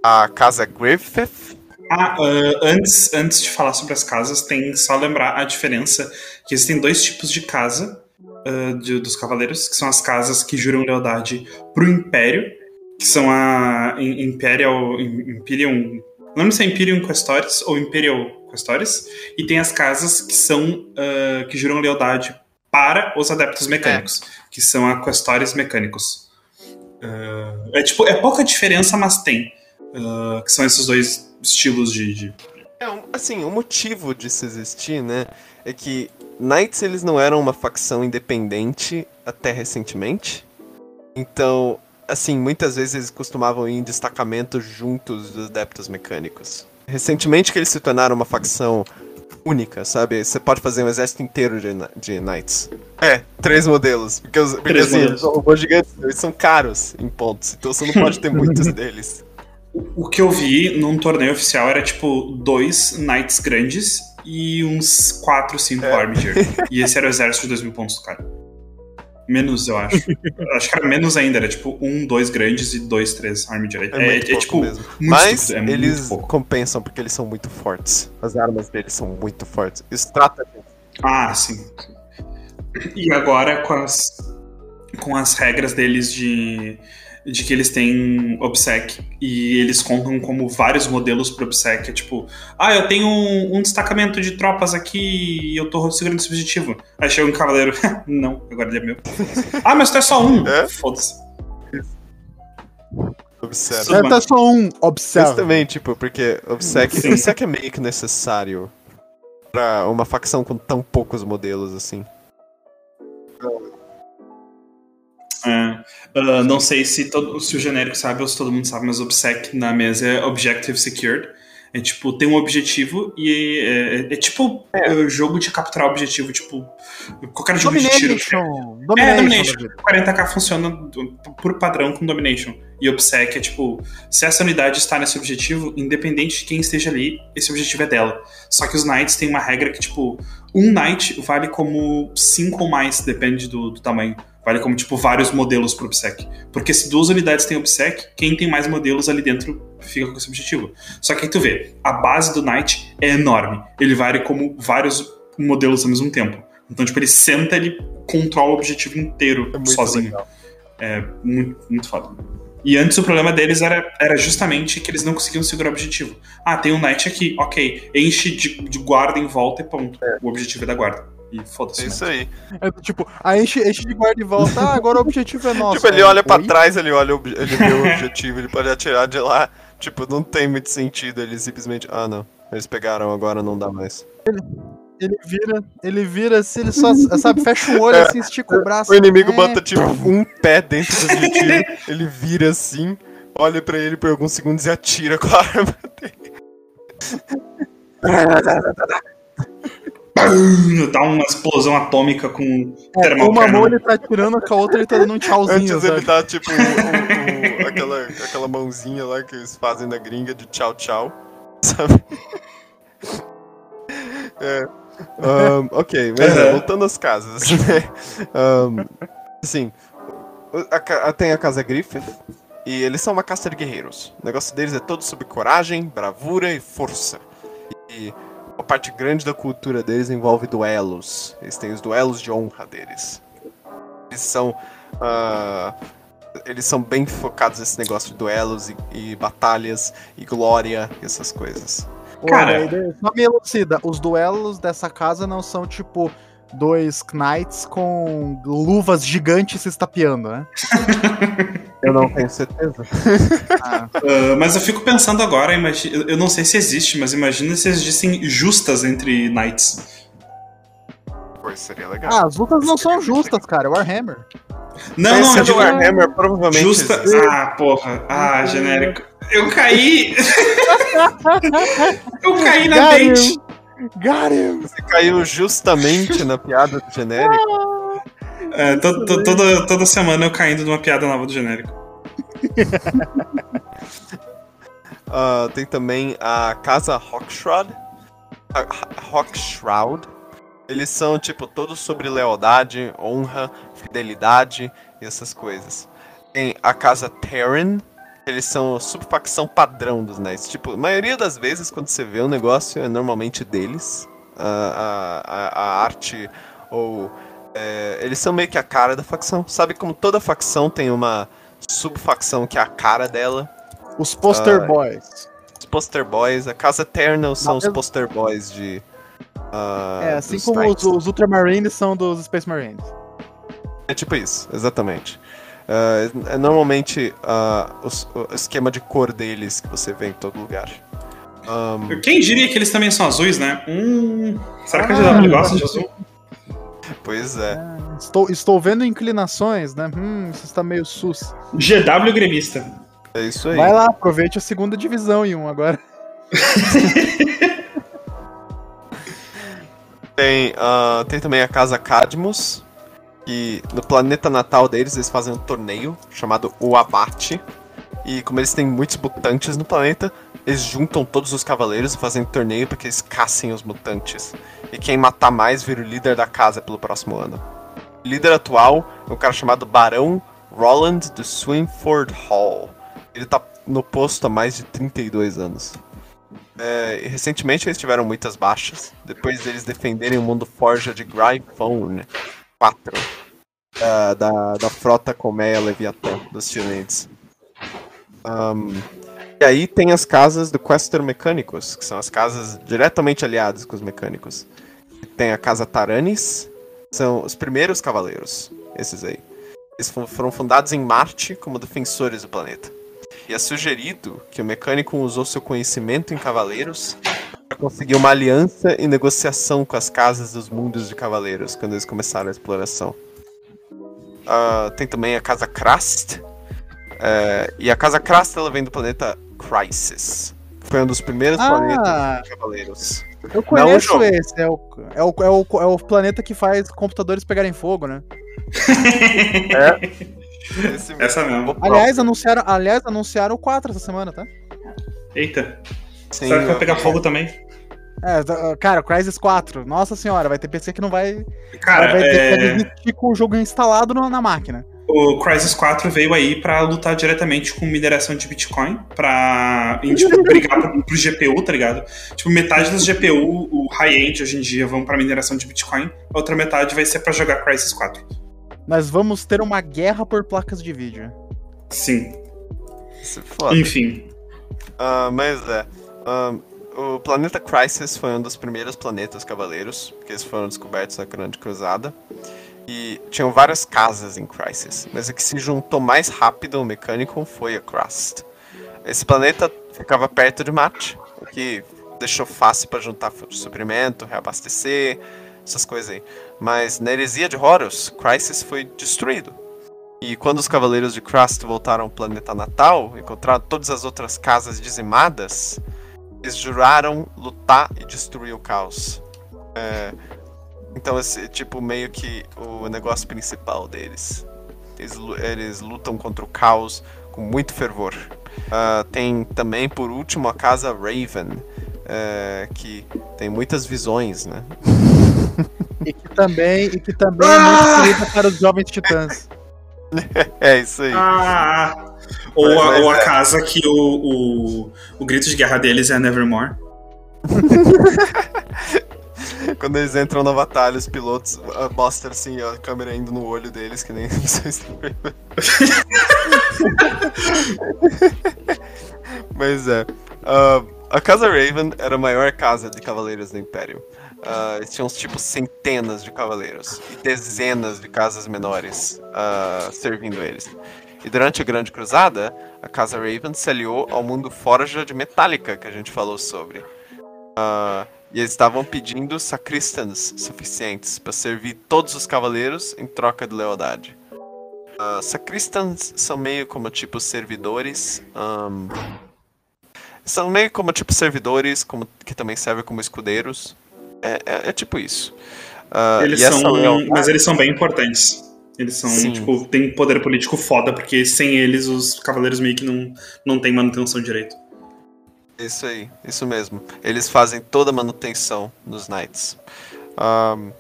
a casa Griffith, ah, uh, antes, antes de falar sobre as casas, tem só lembrar a diferença que existem dois tipos de casa uh, de, dos cavaleiros, que são as casas que juram lealdade pro Império, que são a Imperial, Imperium, não lembro se é Imperium Questores ou Imperial Questores, e tem as casas que são uh, que juram lealdade para os adeptos mecânicos, é. Que são a Questores mecânicos. é tipo, é pouca diferença, mas tem. que são esses dois estilos de. de... É, assim, o motivo disso existir, né, é que Knights eles não eram uma facção independente até recentemente. Então, assim, muitas vezes eles costumavam ir em destacamentos juntos dos adeptos mecânicos. Recentemente que eles se tornaram uma facção única, sabe? Você pode fazer um exército inteiro de, de Knights. É, três modelos. Porque, os, porque três assim, modelos. os robôs gigantes eles são caros em pontos, então você não pode ter muitos deles. O que eu vi num torneio oficial era tipo dois Knights grandes e uns 4, 5 é. Armiger. E esse era o exército de 2 mil pontos do cara. Menos, eu acho. acho que era menos ainda, era tipo um, dois grandes e dois, três Armiger. É, é, é tipo. Mesmo. Mas é eles compensam porque eles são muito fortes. As armas deles são muito fortes. Isso trata. Ah, sim. E agora com as, com as regras deles de de que eles têm OBSEC e eles contam como vários modelos para OBSEC. É tipo, ah, eu tenho um, um, destacamento de tropas aqui e eu tô segurando esse objetivo. Aí chega um cavaleiro, não, agora ele é meu. ah, mas tu é só um. É? Foda-se. Observa. É, tá só um, observa. Mas também, tipo, porque OBSEC, OBSEC é meio que necessário para uma facção com tão poucos modelos assim. É. Uh, não sei se, todo, se o genérico sabe ou se todo mundo sabe, mas o OBSEC na mesa é Objective Secured. É tipo, tem um objetivo e é, é, é tipo é. Uh, jogo de capturar objetivo, tipo, qualquer jogo de tiro. Domination. É, Domination. 40k funciona por padrão com Domination. E OBSEC é tipo, se essa unidade está nesse objetivo, independente de quem esteja ali, esse objetivo é dela. Só que os Knights tem uma regra que, tipo, um Knight vale como 5 ou mais, depende do, do tamanho. Vale como, tipo, vários modelos pro OBSEC. Porque se duas unidades têm OBSEC, quem tem mais modelos ali dentro fica com esse objetivo. Só que aí tu vê, a base do Knight é enorme. Ele vale como vários modelos ao mesmo tempo. Então, tipo, ele senta, ele controla o objetivo inteiro é sozinho. Legal. É muito, muito foda. E antes o problema deles era, era justamente que eles não conseguiam segurar o objetivo. Ah, tem um Knight aqui, ok. Enche de, de guarda em volta e ponto. É. O objetivo é da guarda. E foda-se. É isso aí. É, tipo, aí enche, enche de guarda e volta. Ah, agora o objetivo é nosso. tipo, ele olha pra trás, ele olha, ele vê o objetivo, ele pode atirar de lá. Tipo, não tem muito sentido. Ele simplesmente. Ah, não. Eles pegaram, agora não dá mais. Ele, ele vira, ele vira assim, ele só, sabe, fecha o olho é, assim, estica o braço. O inimigo é... bota, tipo, um pé dentro do objetivo, ele vira assim, olha pra ele por alguns segundos e atira com a arma dele. Dá uma explosão atômica com é, Com uma mão ele tá atirando, com a outra ele tá dando um tchauzinho. Antes sabe? ele dá tipo um, um, aquela, aquela mãozinha lá que eles fazem na gringa de tchau tchau. Sabe? É. Um, ok, mas uhum. voltando às casas. Né? Um, assim, a, a, tem a casa Griffith. E eles são uma casta de guerreiros. O negócio deles é todo sobre coragem, bravura e força. E uma parte grande da cultura deles envolve duelos. Eles têm os duelos de honra deles. Eles são. Uh, eles são bem focados nesse negócio de duelos e, e batalhas e glória e essas coisas. Cara, só me elucida, os duelos dessa casa não são tipo dois knights com luvas gigantes se estapeando, né? eu não tenho certeza. Ah. Uh, mas eu fico pensando agora, eu não sei se existe, mas imagina se existem justas entre knights. Pois seria legal. Ah, as lutas não são justas, cara. É Warhammer. Não, não, é Warhammer provavelmente. Justa. Ah, porra. Ah, genérico. Eu caí. eu caí na bait. Got him. Você caiu justamente na piada do genérico. É, to, to, toda, toda semana eu caindo numa piada nova do genérico. uh, tem também a Casa Hawkshroud. Hawkshroud. Eles são, tipo, todos sobre lealdade, honra, fidelidade e essas coisas. Tem a Casa Terran, eles são subfacção padrão dos Knights. Tipo, a maioria das vezes, quando você vê um negócio, é normalmente deles. A, a, a arte ou. É, eles são meio que a cara da facção. Sabe como toda facção tem uma subfacção que é a cara dela? Os Poster uh, Boys. Os Poster Boys. A Casa Eternal são Não, os Poster Boys de. Uh, é, assim como os, os Ultramarines são dos Space Marines. É tipo isso, exatamente. Uh, é normalmente uh, o, o, esquema de cor deles que você vê em todo lugar. Um... Quem diria que eles também são azuis, né? Hum, será que a GW gosta de azul? Pois é. é. estou, estou vendo inclinações, né? Hum, isso está meio sus. GW gremista. É isso aí. Vai lá, aproveite a segunda divisão em um agora. tem, uh, tem também a Casa Cadmus, que no planeta natal deles eles fazem um torneio chamado O Abate. E como eles têm muitos mutantes no planeta, eles juntam todos os cavaleiros e fazem um torneio para que eles caçem os mutantes. E quem matar mais vira o líder da casa pelo próximo ano. O líder atual é um cara chamado Barão Roland de Swinford Hall. Ele tá no posto há mais de 32 anos. É, recentemente eles tiveram muitas baixas, depois deles defenderem o mundo forja de Gryphone 4 uh, da, da frota Colmeia Leviatã dos Silentes. Um, e aí tem as casas do Quester Mecânicos, que são as casas diretamente aliadas com os mecânicos. Tem a casa Taranis, são os primeiros cavaleiros, esses aí. Eles foram fundados em Marte como defensores do planeta. E é sugerido que o mecânico usou seu conhecimento em cavaleiros conseguir uma aliança e negociação com as casas dos mundos de cavaleiros quando eles começaram a exploração. Uh, tem também a Casa Krast. Uh, e a Casa Krast ela vem do planeta Crisis. Foi um dos primeiros Ah. planetas de Cavaleiros. Eu conheço jogo. esse. É o, é, o, é, o, é o planeta que faz computadores pegarem fogo, né? Esse mesmo. Essa mesmo. Aliás, anunciaram, aliás, anunciaram o 4 essa semana, tá? Eita. Sim, Será que vai pegar fogo também? É, tá- cara, Crysis 4. Nossa senhora, vai ter PC que não vai. Cara, vai ter é, que com o jogo instalado na máquina. o Crysis 4 veio aí pra lutar diretamente com mineração de Bitcoin, pra tipo, brigar pro, pro GPU, tá ligado? Tipo, metade das GPU, o high-end hoje em dia, vão pra mineração de Bitcoin, a outra metade vai ser pra jogar Crysis 4. Nós vamos ter uma guerra por placas de vídeo. Sim. Isso é foda. Enfim. Ah, mas é. Ah, o planeta Crisis foi um dos primeiros planetas cavaleiros, que eles foram descobertos na Grande Cruzada. E tinham várias casas em Crisis, mas a que se juntou mais rápido ao mecânico foi a Crust. Esse planeta ficava perto de Mate, o que deixou fácil para juntar suprimento, reabastecer, essas coisas aí. Mas na heresia de Horus, Crisis foi destruído. E quando os cavaleiros de Crust voltaram ao planeta natal, encontraram todas as outras casas dizimadas, eles juraram lutar e destruir o caos. É, então esse tipo meio que o negócio principal deles. Eles, eles lutam contra o caos com muito fervor. Ah, tem também por último a casa Raven, é, que tem muitas visões, né? E que também, e que também é muito querida para os jovens titãs. É isso aí. Ah, ou, Mas- a, mas ou a é. casa que o, o, o grito de guerra deles é Nevermore. Quando eles entram na batalha, os pilotos ah, mostram assim a câmera indo no olho deles, que nem vocês estão vendo. Mas é. ah, a Casa Raven era a maior casa de cavaleiros do Império. Ah, eles tinham tipo centenas de cavaleiros e dezenas de casas menores ah, servindo eles. E durante a Grande Cruzada, a Casa Raven se aliou ao mundo Forja de Metallica, que a gente falou sobre. Ah, e eles estavam pedindo sacristãs suficientes para servir todos os cavaleiros em troca de lealdade. Sacristãs são meio como tipo servidores. ahn, são meio como tipo servidores, como, que também servem como escudeiros. É, é- é tipo isso. Ah, Eles são. lealdade- Mas eles são bem importantes. Eles são, Sim. tipo, tem poder político foda, porque sem eles os cavaleiros meio que não, não tem manutenção direito. Isso aí, isso mesmo. Eles fazem toda a manutenção nos Knights. Ahn,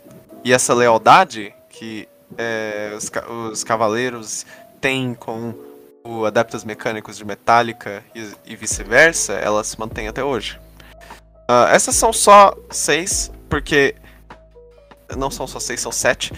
e essa lealdade que é, os, os cavaleiros têm com o Adeptos Mecânicos de Metallica e, e vice-versa, ela se mantém até hoje. Ah, essas são só seis, porque. Não são só seis, são sete.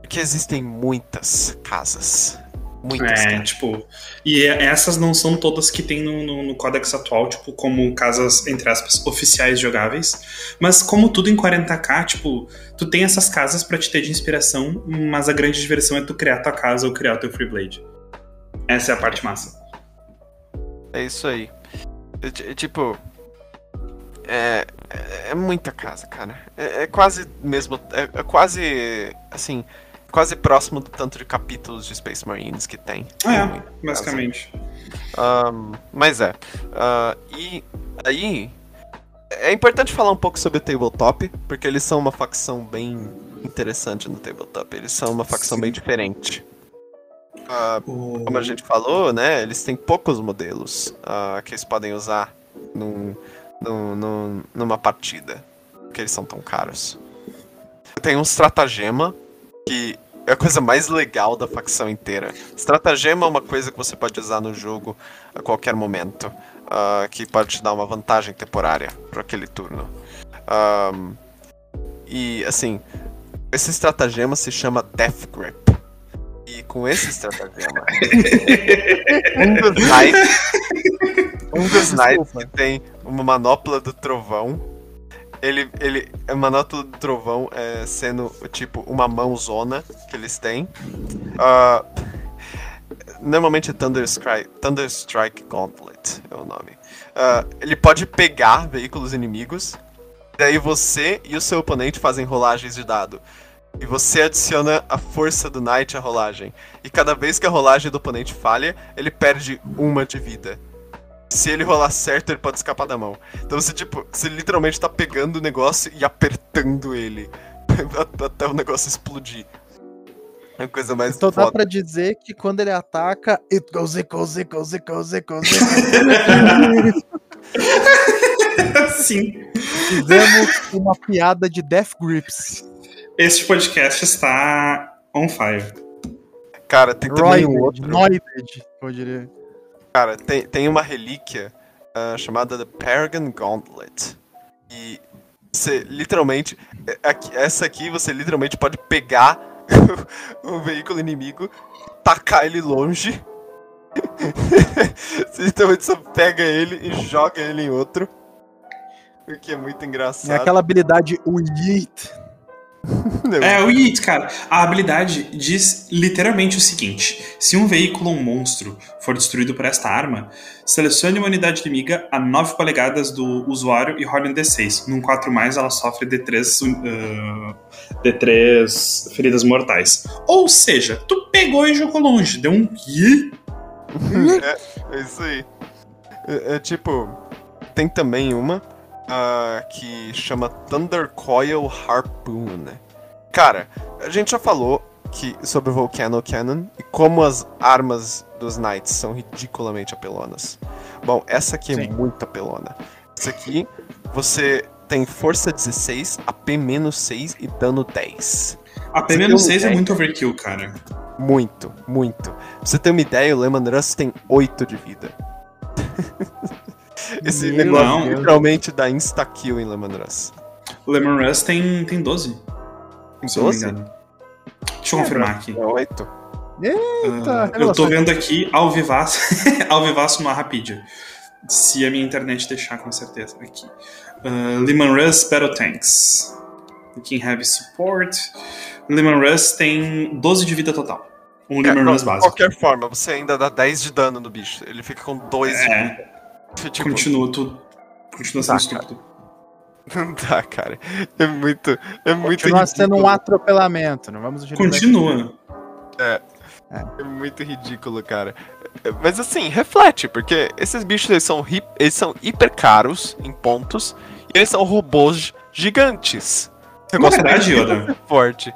Porque existem muitas casas. Muitas É, casas. tipo. E é- essas não são todas que tem no, no, no Codex atual, tipo, como casas, entre aspas, oficiais jogáveis. Mas como tudo em 40k, tipo, tu tem essas casas pra te ter de inspiração, mas a grande diversão é tu criar tua casa ou criar o teu Freeblade. Essa é a parte massa. É isso aí. Ti- tipo. É, é, é muita casa, cara. É, é quase mesmo. É, é quase. Assim. Quase próximo do tanto de capítulos de Space Marines que tem. É, basicamente. Ahn, mas é. Ah, e aí. É importante falar um pouco sobre o Tabletop, porque eles são uma facção bem interessante no Tabletop. Eles são uma facção Sim. bem diferente. Ah, O- como a gente falou, né, eles têm poucos modelos ah, que eles podem usar num, num- num- numa partida, porque eles são tão caros. Tem um estratagema que é a coisa mais legal da facção inteira. Estratagema é uma coisa que você pode usar no jogo a qualquer momento, ah, que pode te dar uma vantagem temporária para aquele turno. Ahm, e assim, esse estratagema se chama Death Grip. E com esse estratagema, um dos knights, um dos knights que tem uma manopla do trovão, ele, ele, a manopla do trovão é sendo tipo uma mãozona que eles têm. Ah, normalmente é Thunder Strike, Thunder Strike Gauntlet é o nome. Ah, ele pode pegar veículos inimigos, daí você e o seu oponente fazem rolagens de dado. E você adiciona a força do Knight à rolagem. E cada vez que a rolagem do oponente falha, ele perde uma de vida. Se ele rolar certo, ele pode escapar da mão. Então você, tipo, você literalmente tá pegando o negócio e apertando ele. até o negócio explodir. É a coisa mais Então foda. dá pra dizer que quando ele ataca, it goes, it goes, it goes, it goes, it goes. Sim. Fizemos uma piada de Death Grips. Este podcast está on fire. Cara, tem também um Roided, outro. Noided, eu diria. Cara, tem, tem uma relíquia ah, chamada The Paragon Gauntlet. E você literalmente. é- essa aqui você literalmente pode pegar um veículo inimigo, tacar ele longe. você literalmente só pega ele e joga ele em outro. O que é muito engraçado. É aquela habilidade o Yeet. É, o Yeet, cara. A habilidade diz literalmente o seguinte: se um veículo ou um monstro for destruído por esta arma, selecione uma unidade inimiga a 9 polegadas do usuário e role um D6. Num 4 mais, ela sofre D3, uh, D3 feridas mortais. Ou seja, tu pegou e jogou longe, deu um Yeet. É isso aí. É, é tipo, tem também uma ah, que chama Thunder Coil Harpoon. né? Cara, a gente já falou que, sobre o Volcano Cannon e como as armas dos Knights são ridiculamente apelonas. Bom, essa aqui é Sim. muito apelona. Essa aqui, você tem força 16, AP menos 6 e dano 10. A P Você menos tem um 6 é muito overkill, cara. Muito, muito. Pra você ter uma ideia, o Lemon Russ tem 8 de vida. Esse Meu negócio Deus. literalmente dá insta-kill em Lemon Russ. O Lemon Russ tem, tem 12. Se eu não me 12? engano. Deixa eu confirmar aqui. É 8. Ah, eu tô vendo aqui ao vivaço, ao vivaço no Rapidia. Se a minha internet deixar, com certeza. Aqui. Uh, Lehman Russ Battle Tanks. King Heavy Support. Lehman Russ tem 12 de vida total. Um É, Lehman Russ de básico. qualquer forma, você ainda dá 10 de dano no bicho. Ele fica com 2 de É, vida. Tipo, continua tudo. Continua sendo estúpido. não dá, cara. É muito. É muito Continua sendo um ridículo. atropelamento, não vamos Continua. É muito ridículo, cara. É, Mas assim, reflete, porque esses bichos eles são, eles são hiper caros em pontos e eles são robôs gigantes. Na verdade, Yoda, forte.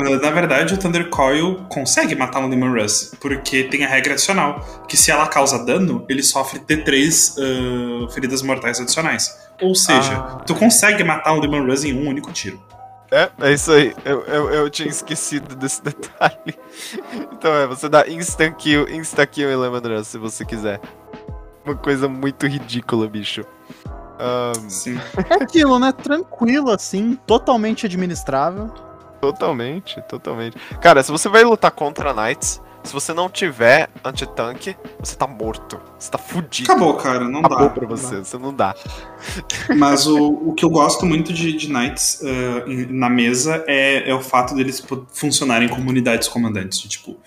Uh, Na verdade, o Thunder Coil consegue matar um Demon Russ, porque tem a regra adicional, que se ela causa dano, ele sofre T3 uh, feridas mortais adicionais. Ou seja, Ah. tu consegue matar um Demon Russ em um único tiro. É, é isso aí. Eu, eu, eu tinha esquecido desse detalhe. Então é, você dá instant kill, insta kill em Lemon Rush, se você quiser. Uma coisa muito ridícula, bicho. Ahn, Sim. É aquilo, né? Tranquilo, assim, totalmente administrável. Totalmente, totalmente. Cara, se você vai lutar contra Knights, se você não tiver anti-tank, você tá morto. Você tá fudido. Acabou, cara, não Acabou dá. pra você, você não dá. Mas o, o que eu gosto muito de, de Knights uh, na mesa é, é o fato deles funcionarem como unidades comandantes. Tipo,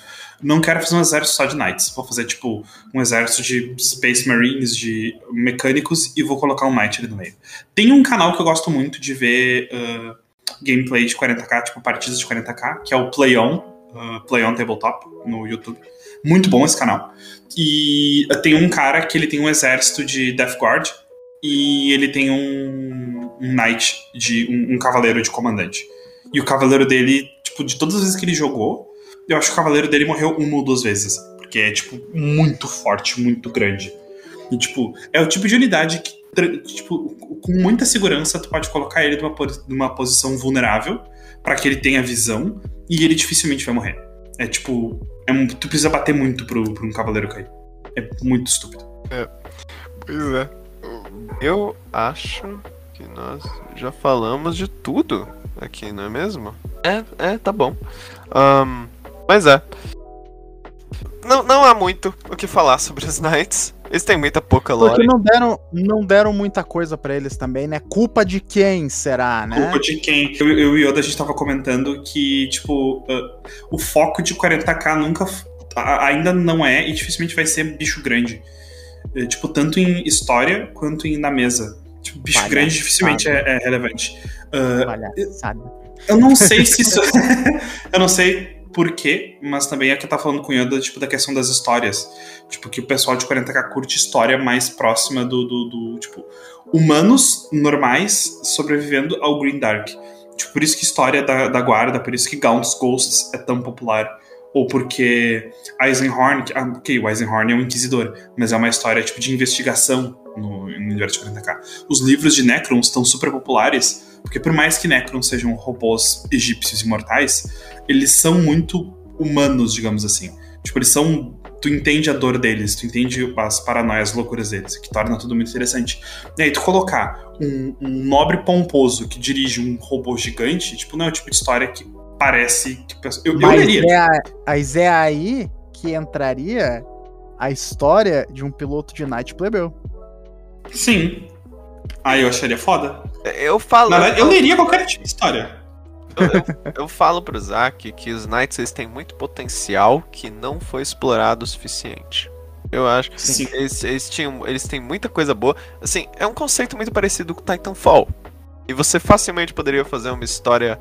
não quero fazer um exército só de Knights. Vou fazer, tipo, um exército de Space Marines, de mecânicos, e vou colocar um Knight ali no meio. Tem um canal que eu gosto muito de ver uh, gameplay de 40k, tipo, partidas de 40k, que é o Play On, uh, Play On Tabletop, no YouTube. Muito bom esse canal. E uh, tem um cara que ele tem um exército de Death Guard, e ele tem um, um knight, de, um, um cavaleiro de comandante. E o cavaleiro dele, tipo, de todas as vezes que ele jogou, eu acho que o cavaleiro dele morreu uma ou duas vezes. Porque é, tipo, muito forte, muito grande. E, tipo, é o tipo de unidade que, tipo, com muita segurança, tu pode colocar ele numa, numa posição vulnerável para que ele tenha visão e ele dificilmente vai morrer. É tipo, é um- tu precisa bater muito pro, pro um cavaleiro cair. É muito estúpido. Pois é. Eu acho que nós já falamos de tudo aqui, não é mesmo? É, é, tá bom. Ahn, mas é. Não, não há muito o que falar sobre os Knights. Eles têm muita pouca Porque lore. não deram, não deram muita coisa pra eles também, né? Culpa de quem será, né? Culpa de quem? Eu, eu e Yoda, a gente tava comentando que, tipo, uh, o foco de 40k nunca. a- ainda não é e dificilmente vai ser bicho grande. É, tipo, tanto em história quanto em na mesa. Tipo, bicho Palhaçada. grande dificilmente é, é relevante. Uh, Palhaçada. Eu não sei se isso. eu não sei por quê, mas também é que tá falando com o Yoda, tipo, da questão das histórias. Tipo, que o pessoal de 40k curte história mais próxima do, do, do tipo, humanos normais sobrevivendo ao Green Dark. Tipo, por isso que história da, da guarda, por isso que Gaunt's Ghosts é tão popular. Ou porque Eisenhorn, ah, ok, o Eisenhorn é um inquisidor, mas é uma história tipo de investigação no, no universo de 40k. Os livros de Necron estão super populares, porque por mais que Necron sejam robôs egípcios imortais, eles são muito humanos, digamos assim. Tipo, eles são. Tu entende a dor deles, tu entende as paranoias, as loucuras deles, que torna tudo muito interessante. E aí, tu colocar um, um nobre pomposo que dirige um robô gigante, tipo, não é o tipo de história que parece que. Eu, Mas eu leria. É, a, mas é aí que entraria a história de um piloto de Night Plebeu. Sim. Aí eu acharia foda. Eu falo. Na verdade, eu leria qualquer tipo de história. Eu, eu, eu, falo pro Zack que os Knights eles têm muito potencial que não foi explorado o suficiente. Eu acho que Sim. Eles, eles, tinham, eles têm muita coisa boa. Assim, é um conceito muito parecido com Titanfall. E você facilmente poderia fazer uma história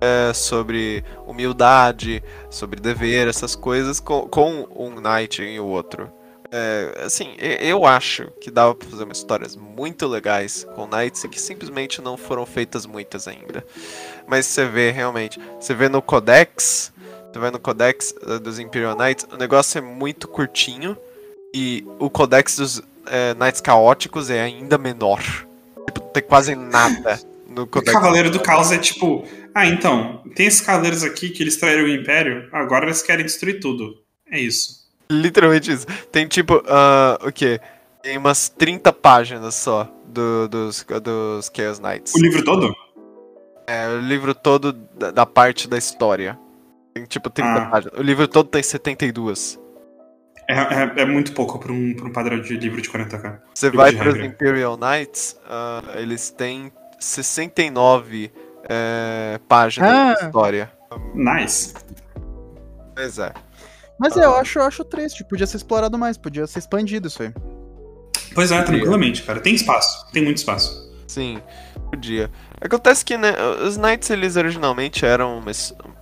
é, sobre humildade, sobre dever, essas coisas, com, com um Knight e o outro. É, assim, eu acho que dava pra fazer umas histórias muito legais com Knights e que simplesmente não foram feitas muitas ainda. Mas você vê realmente, você vê no Codex, você vê no Codex uh, dos Imperial Knights, o negócio é muito curtinho e o Codex dos é, Knights Caóticos é ainda menor. Tipo, não tem quase nada no Codex. O Cavaleiro do Caos é tipo, ah, então, tem esses cavaleiros aqui que eles traíram o Império, agora eles querem destruir tudo. É isso. Literalmente isso. Tem tipo, uh, o quê? Tem umas 30 páginas só do, dos, dos Chaos Knights. O livro todo? É, o livro todo da, da parte da história. Tem tipo 30 ah. páginas. O livro todo tem 72. É, é, é muito pouco para um, pra um padrão de livro de 40k. Você vai para os Imperial Knights, uh, eles têm 69 é, páginas ah. de história. Nice. Pois é. Mas é, eu acho, eu acho triste. Podia ser explorado mais, podia ser expandido isso aí. Pois é, tranquilamente, cara. Tem espaço, tem muito espaço. Sim, podia. Acontece que, né, os Knights, eles originalmente eram,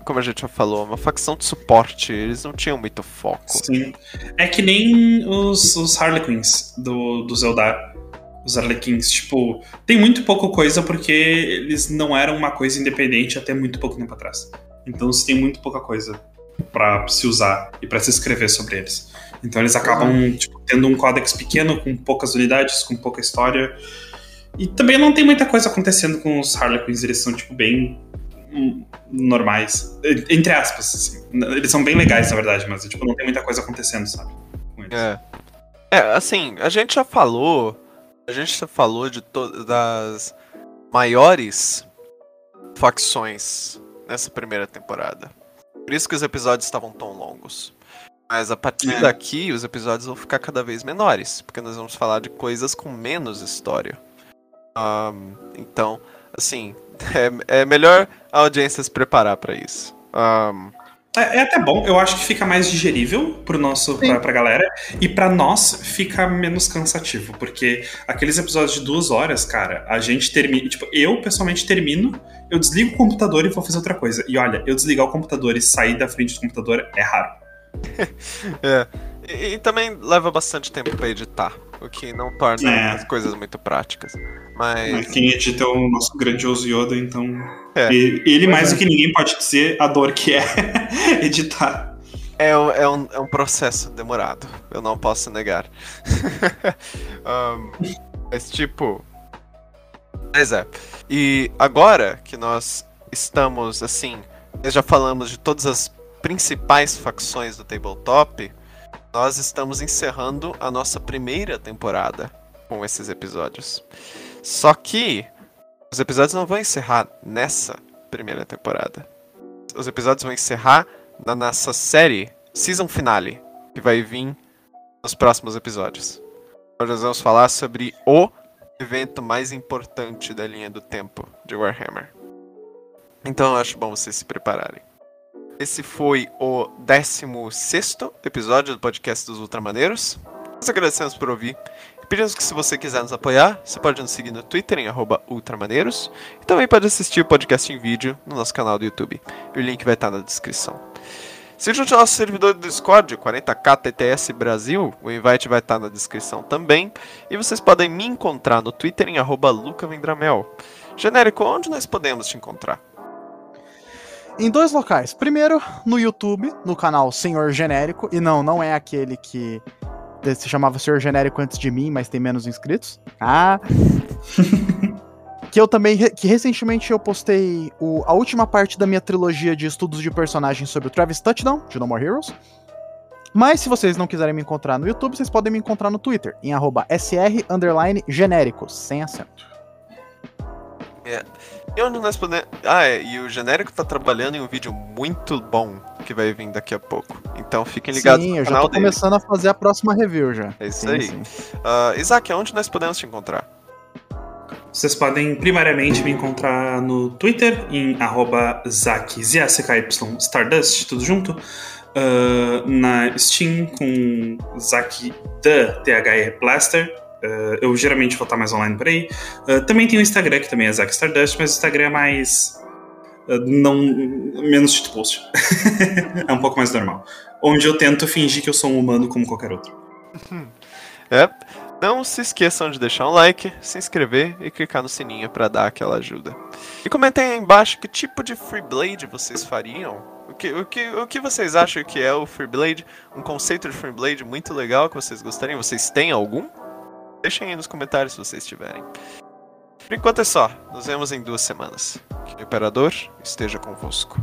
como a gente já falou, uma facção de suporte. Eles não tinham muito foco. Sim. É que nem os, os Harlequins do, do Zeldar. Os Harlequins, tipo, tem muito pouca coisa porque eles não eram uma coisa independente até muito pouco tempo atrás. Então, se tem muito pouca coisa para se usar e para se escrever sobre eles. Então eles acabam tipo, tendo um códex pequeno, com poucas unidades, com pouca história. E também não tem muita coisa acontecendo com os Harlequins, eles são, tipo, bem hum, normais. Entre aspas, assim. Eles são bem legais, na verdade, mas, tipo, não tem muita coisa acontecendo, sabe? É. É, assim, a gente já falou. A gente já falou de todas das maiores facções nessa primeira temporada. Por isso que os episódios estavam tão longos. Mas a partir é. daqui, os episódios vão ficar cada vez menores, porque nós vamos falar de coisas com menos história. Um, então, assim, é, é, melhor a audiência se preparar para isso. Um, é, é, até bom, eu acho que fica mais digerível pro nosso, pra, pra galera, e para nós fica menos cansativo, porque aqueles episódios de duas horas, cara, a gente termina. Tipo, eu pessoalmente termino, eu desligo o computador e vou fazer outra coisa. E olha, eu desligar o computador e sair da frente do computador é raro. é. E, e, também leva bastante tempo para editar, o que não torna é. as coisas muito práticas. Mas... Mas quem edita é o nosso grandioso Yoda, então. É. Ele, mais do que ninguém, pode dizer a dor que é editar. É, é, um, é um processo demorado, eu não posso negar. um, mas, tipo. Mas é. E agora que nós estamos, assim. Nós já falamos de todas as principais facções do tabletop, nós estamos encerrando a nossa primeira temporada com esses episódios. Só que os episódios não vão encerrar nessa primeira temporada. Os episódios vão encerrar na nossa série Season Finale, que vai vir nos próximos episódios. Nós vamos falar sobre o evento mais importante da linha do tempo de Warhammer. Então eu acho bom vocês se prepararem. Esse foi o 16 episódio do podcast dos Ultramaneiros. Nós agradecemos por ouvir Pedimos que se você quiser nos apoiar, você pode nos seguir no Twitter em ultramaneiros e também pode assistir o podcast em vídeo no nosso canal do YouTube. O link vai estar na descrição. Se junte ao nosso servidor do Discord, 40k TTS Brasil, o invite vai estar na descrição também. E vocês podem me encontrar no Twitter em lucavendramel. Genérico, onde nós podemos te encontrar? Em dois locais. Primeiro, no YouTube, no canal Senhor Genérico. E não, não é aquele que se chamava Senhor Genérico antes de mim, mas tem menos inscritos. Ah! que eu também, que recentemente eu postei o, a última parte da minha trilogia de estudos de personagens sobre o Travis Touchdown, de No More Heroes. Mas se vocês não quiserem me encontrar no YouTube, vocês podem me encontrar no Twitter, em sr genérico, sem acento. É. E onde nós podemos. Ah, é, e o genérico tá trabalhando em um vídeo muito bom que vai vir daqui a pouco. Então fiquem ligados sim, no canal eu já tô dele. começando a fazer a próxima review já. É isso sim, aí. Uh, Isaac, onde nós podemos te encontrar? Vocês podem primariamente me encontrar no Twitter em Stardust, tudo junto. Uh, na Steam com Zack da THR Blaster. Uh, eu geralmente vou estar mais online por aí. Uh, também tem o Instagram, que também é Zack Stardust, mas o Instagram é mais. não menos shitpost. é um pouco mais normal. Onde eu tento fingir que eu sou um humano como qualquer outro. É. Não se esqueçam de deixar um like, se inscrever e clicar no sininho para dar aquela ajuda. E comentem aí embaixo que tipo de Freeblade vocês fariam. O que, o, que, o que vocês acham que é o Freeblade? Um conceito de Freeblade muito legal que vocês gostariam? Vocês têm algum? Deixem aí nos comentários se vocês tiverem. Por enquanto é só. Nos vemos em duas semanas. Que o Imperador esteja convosco.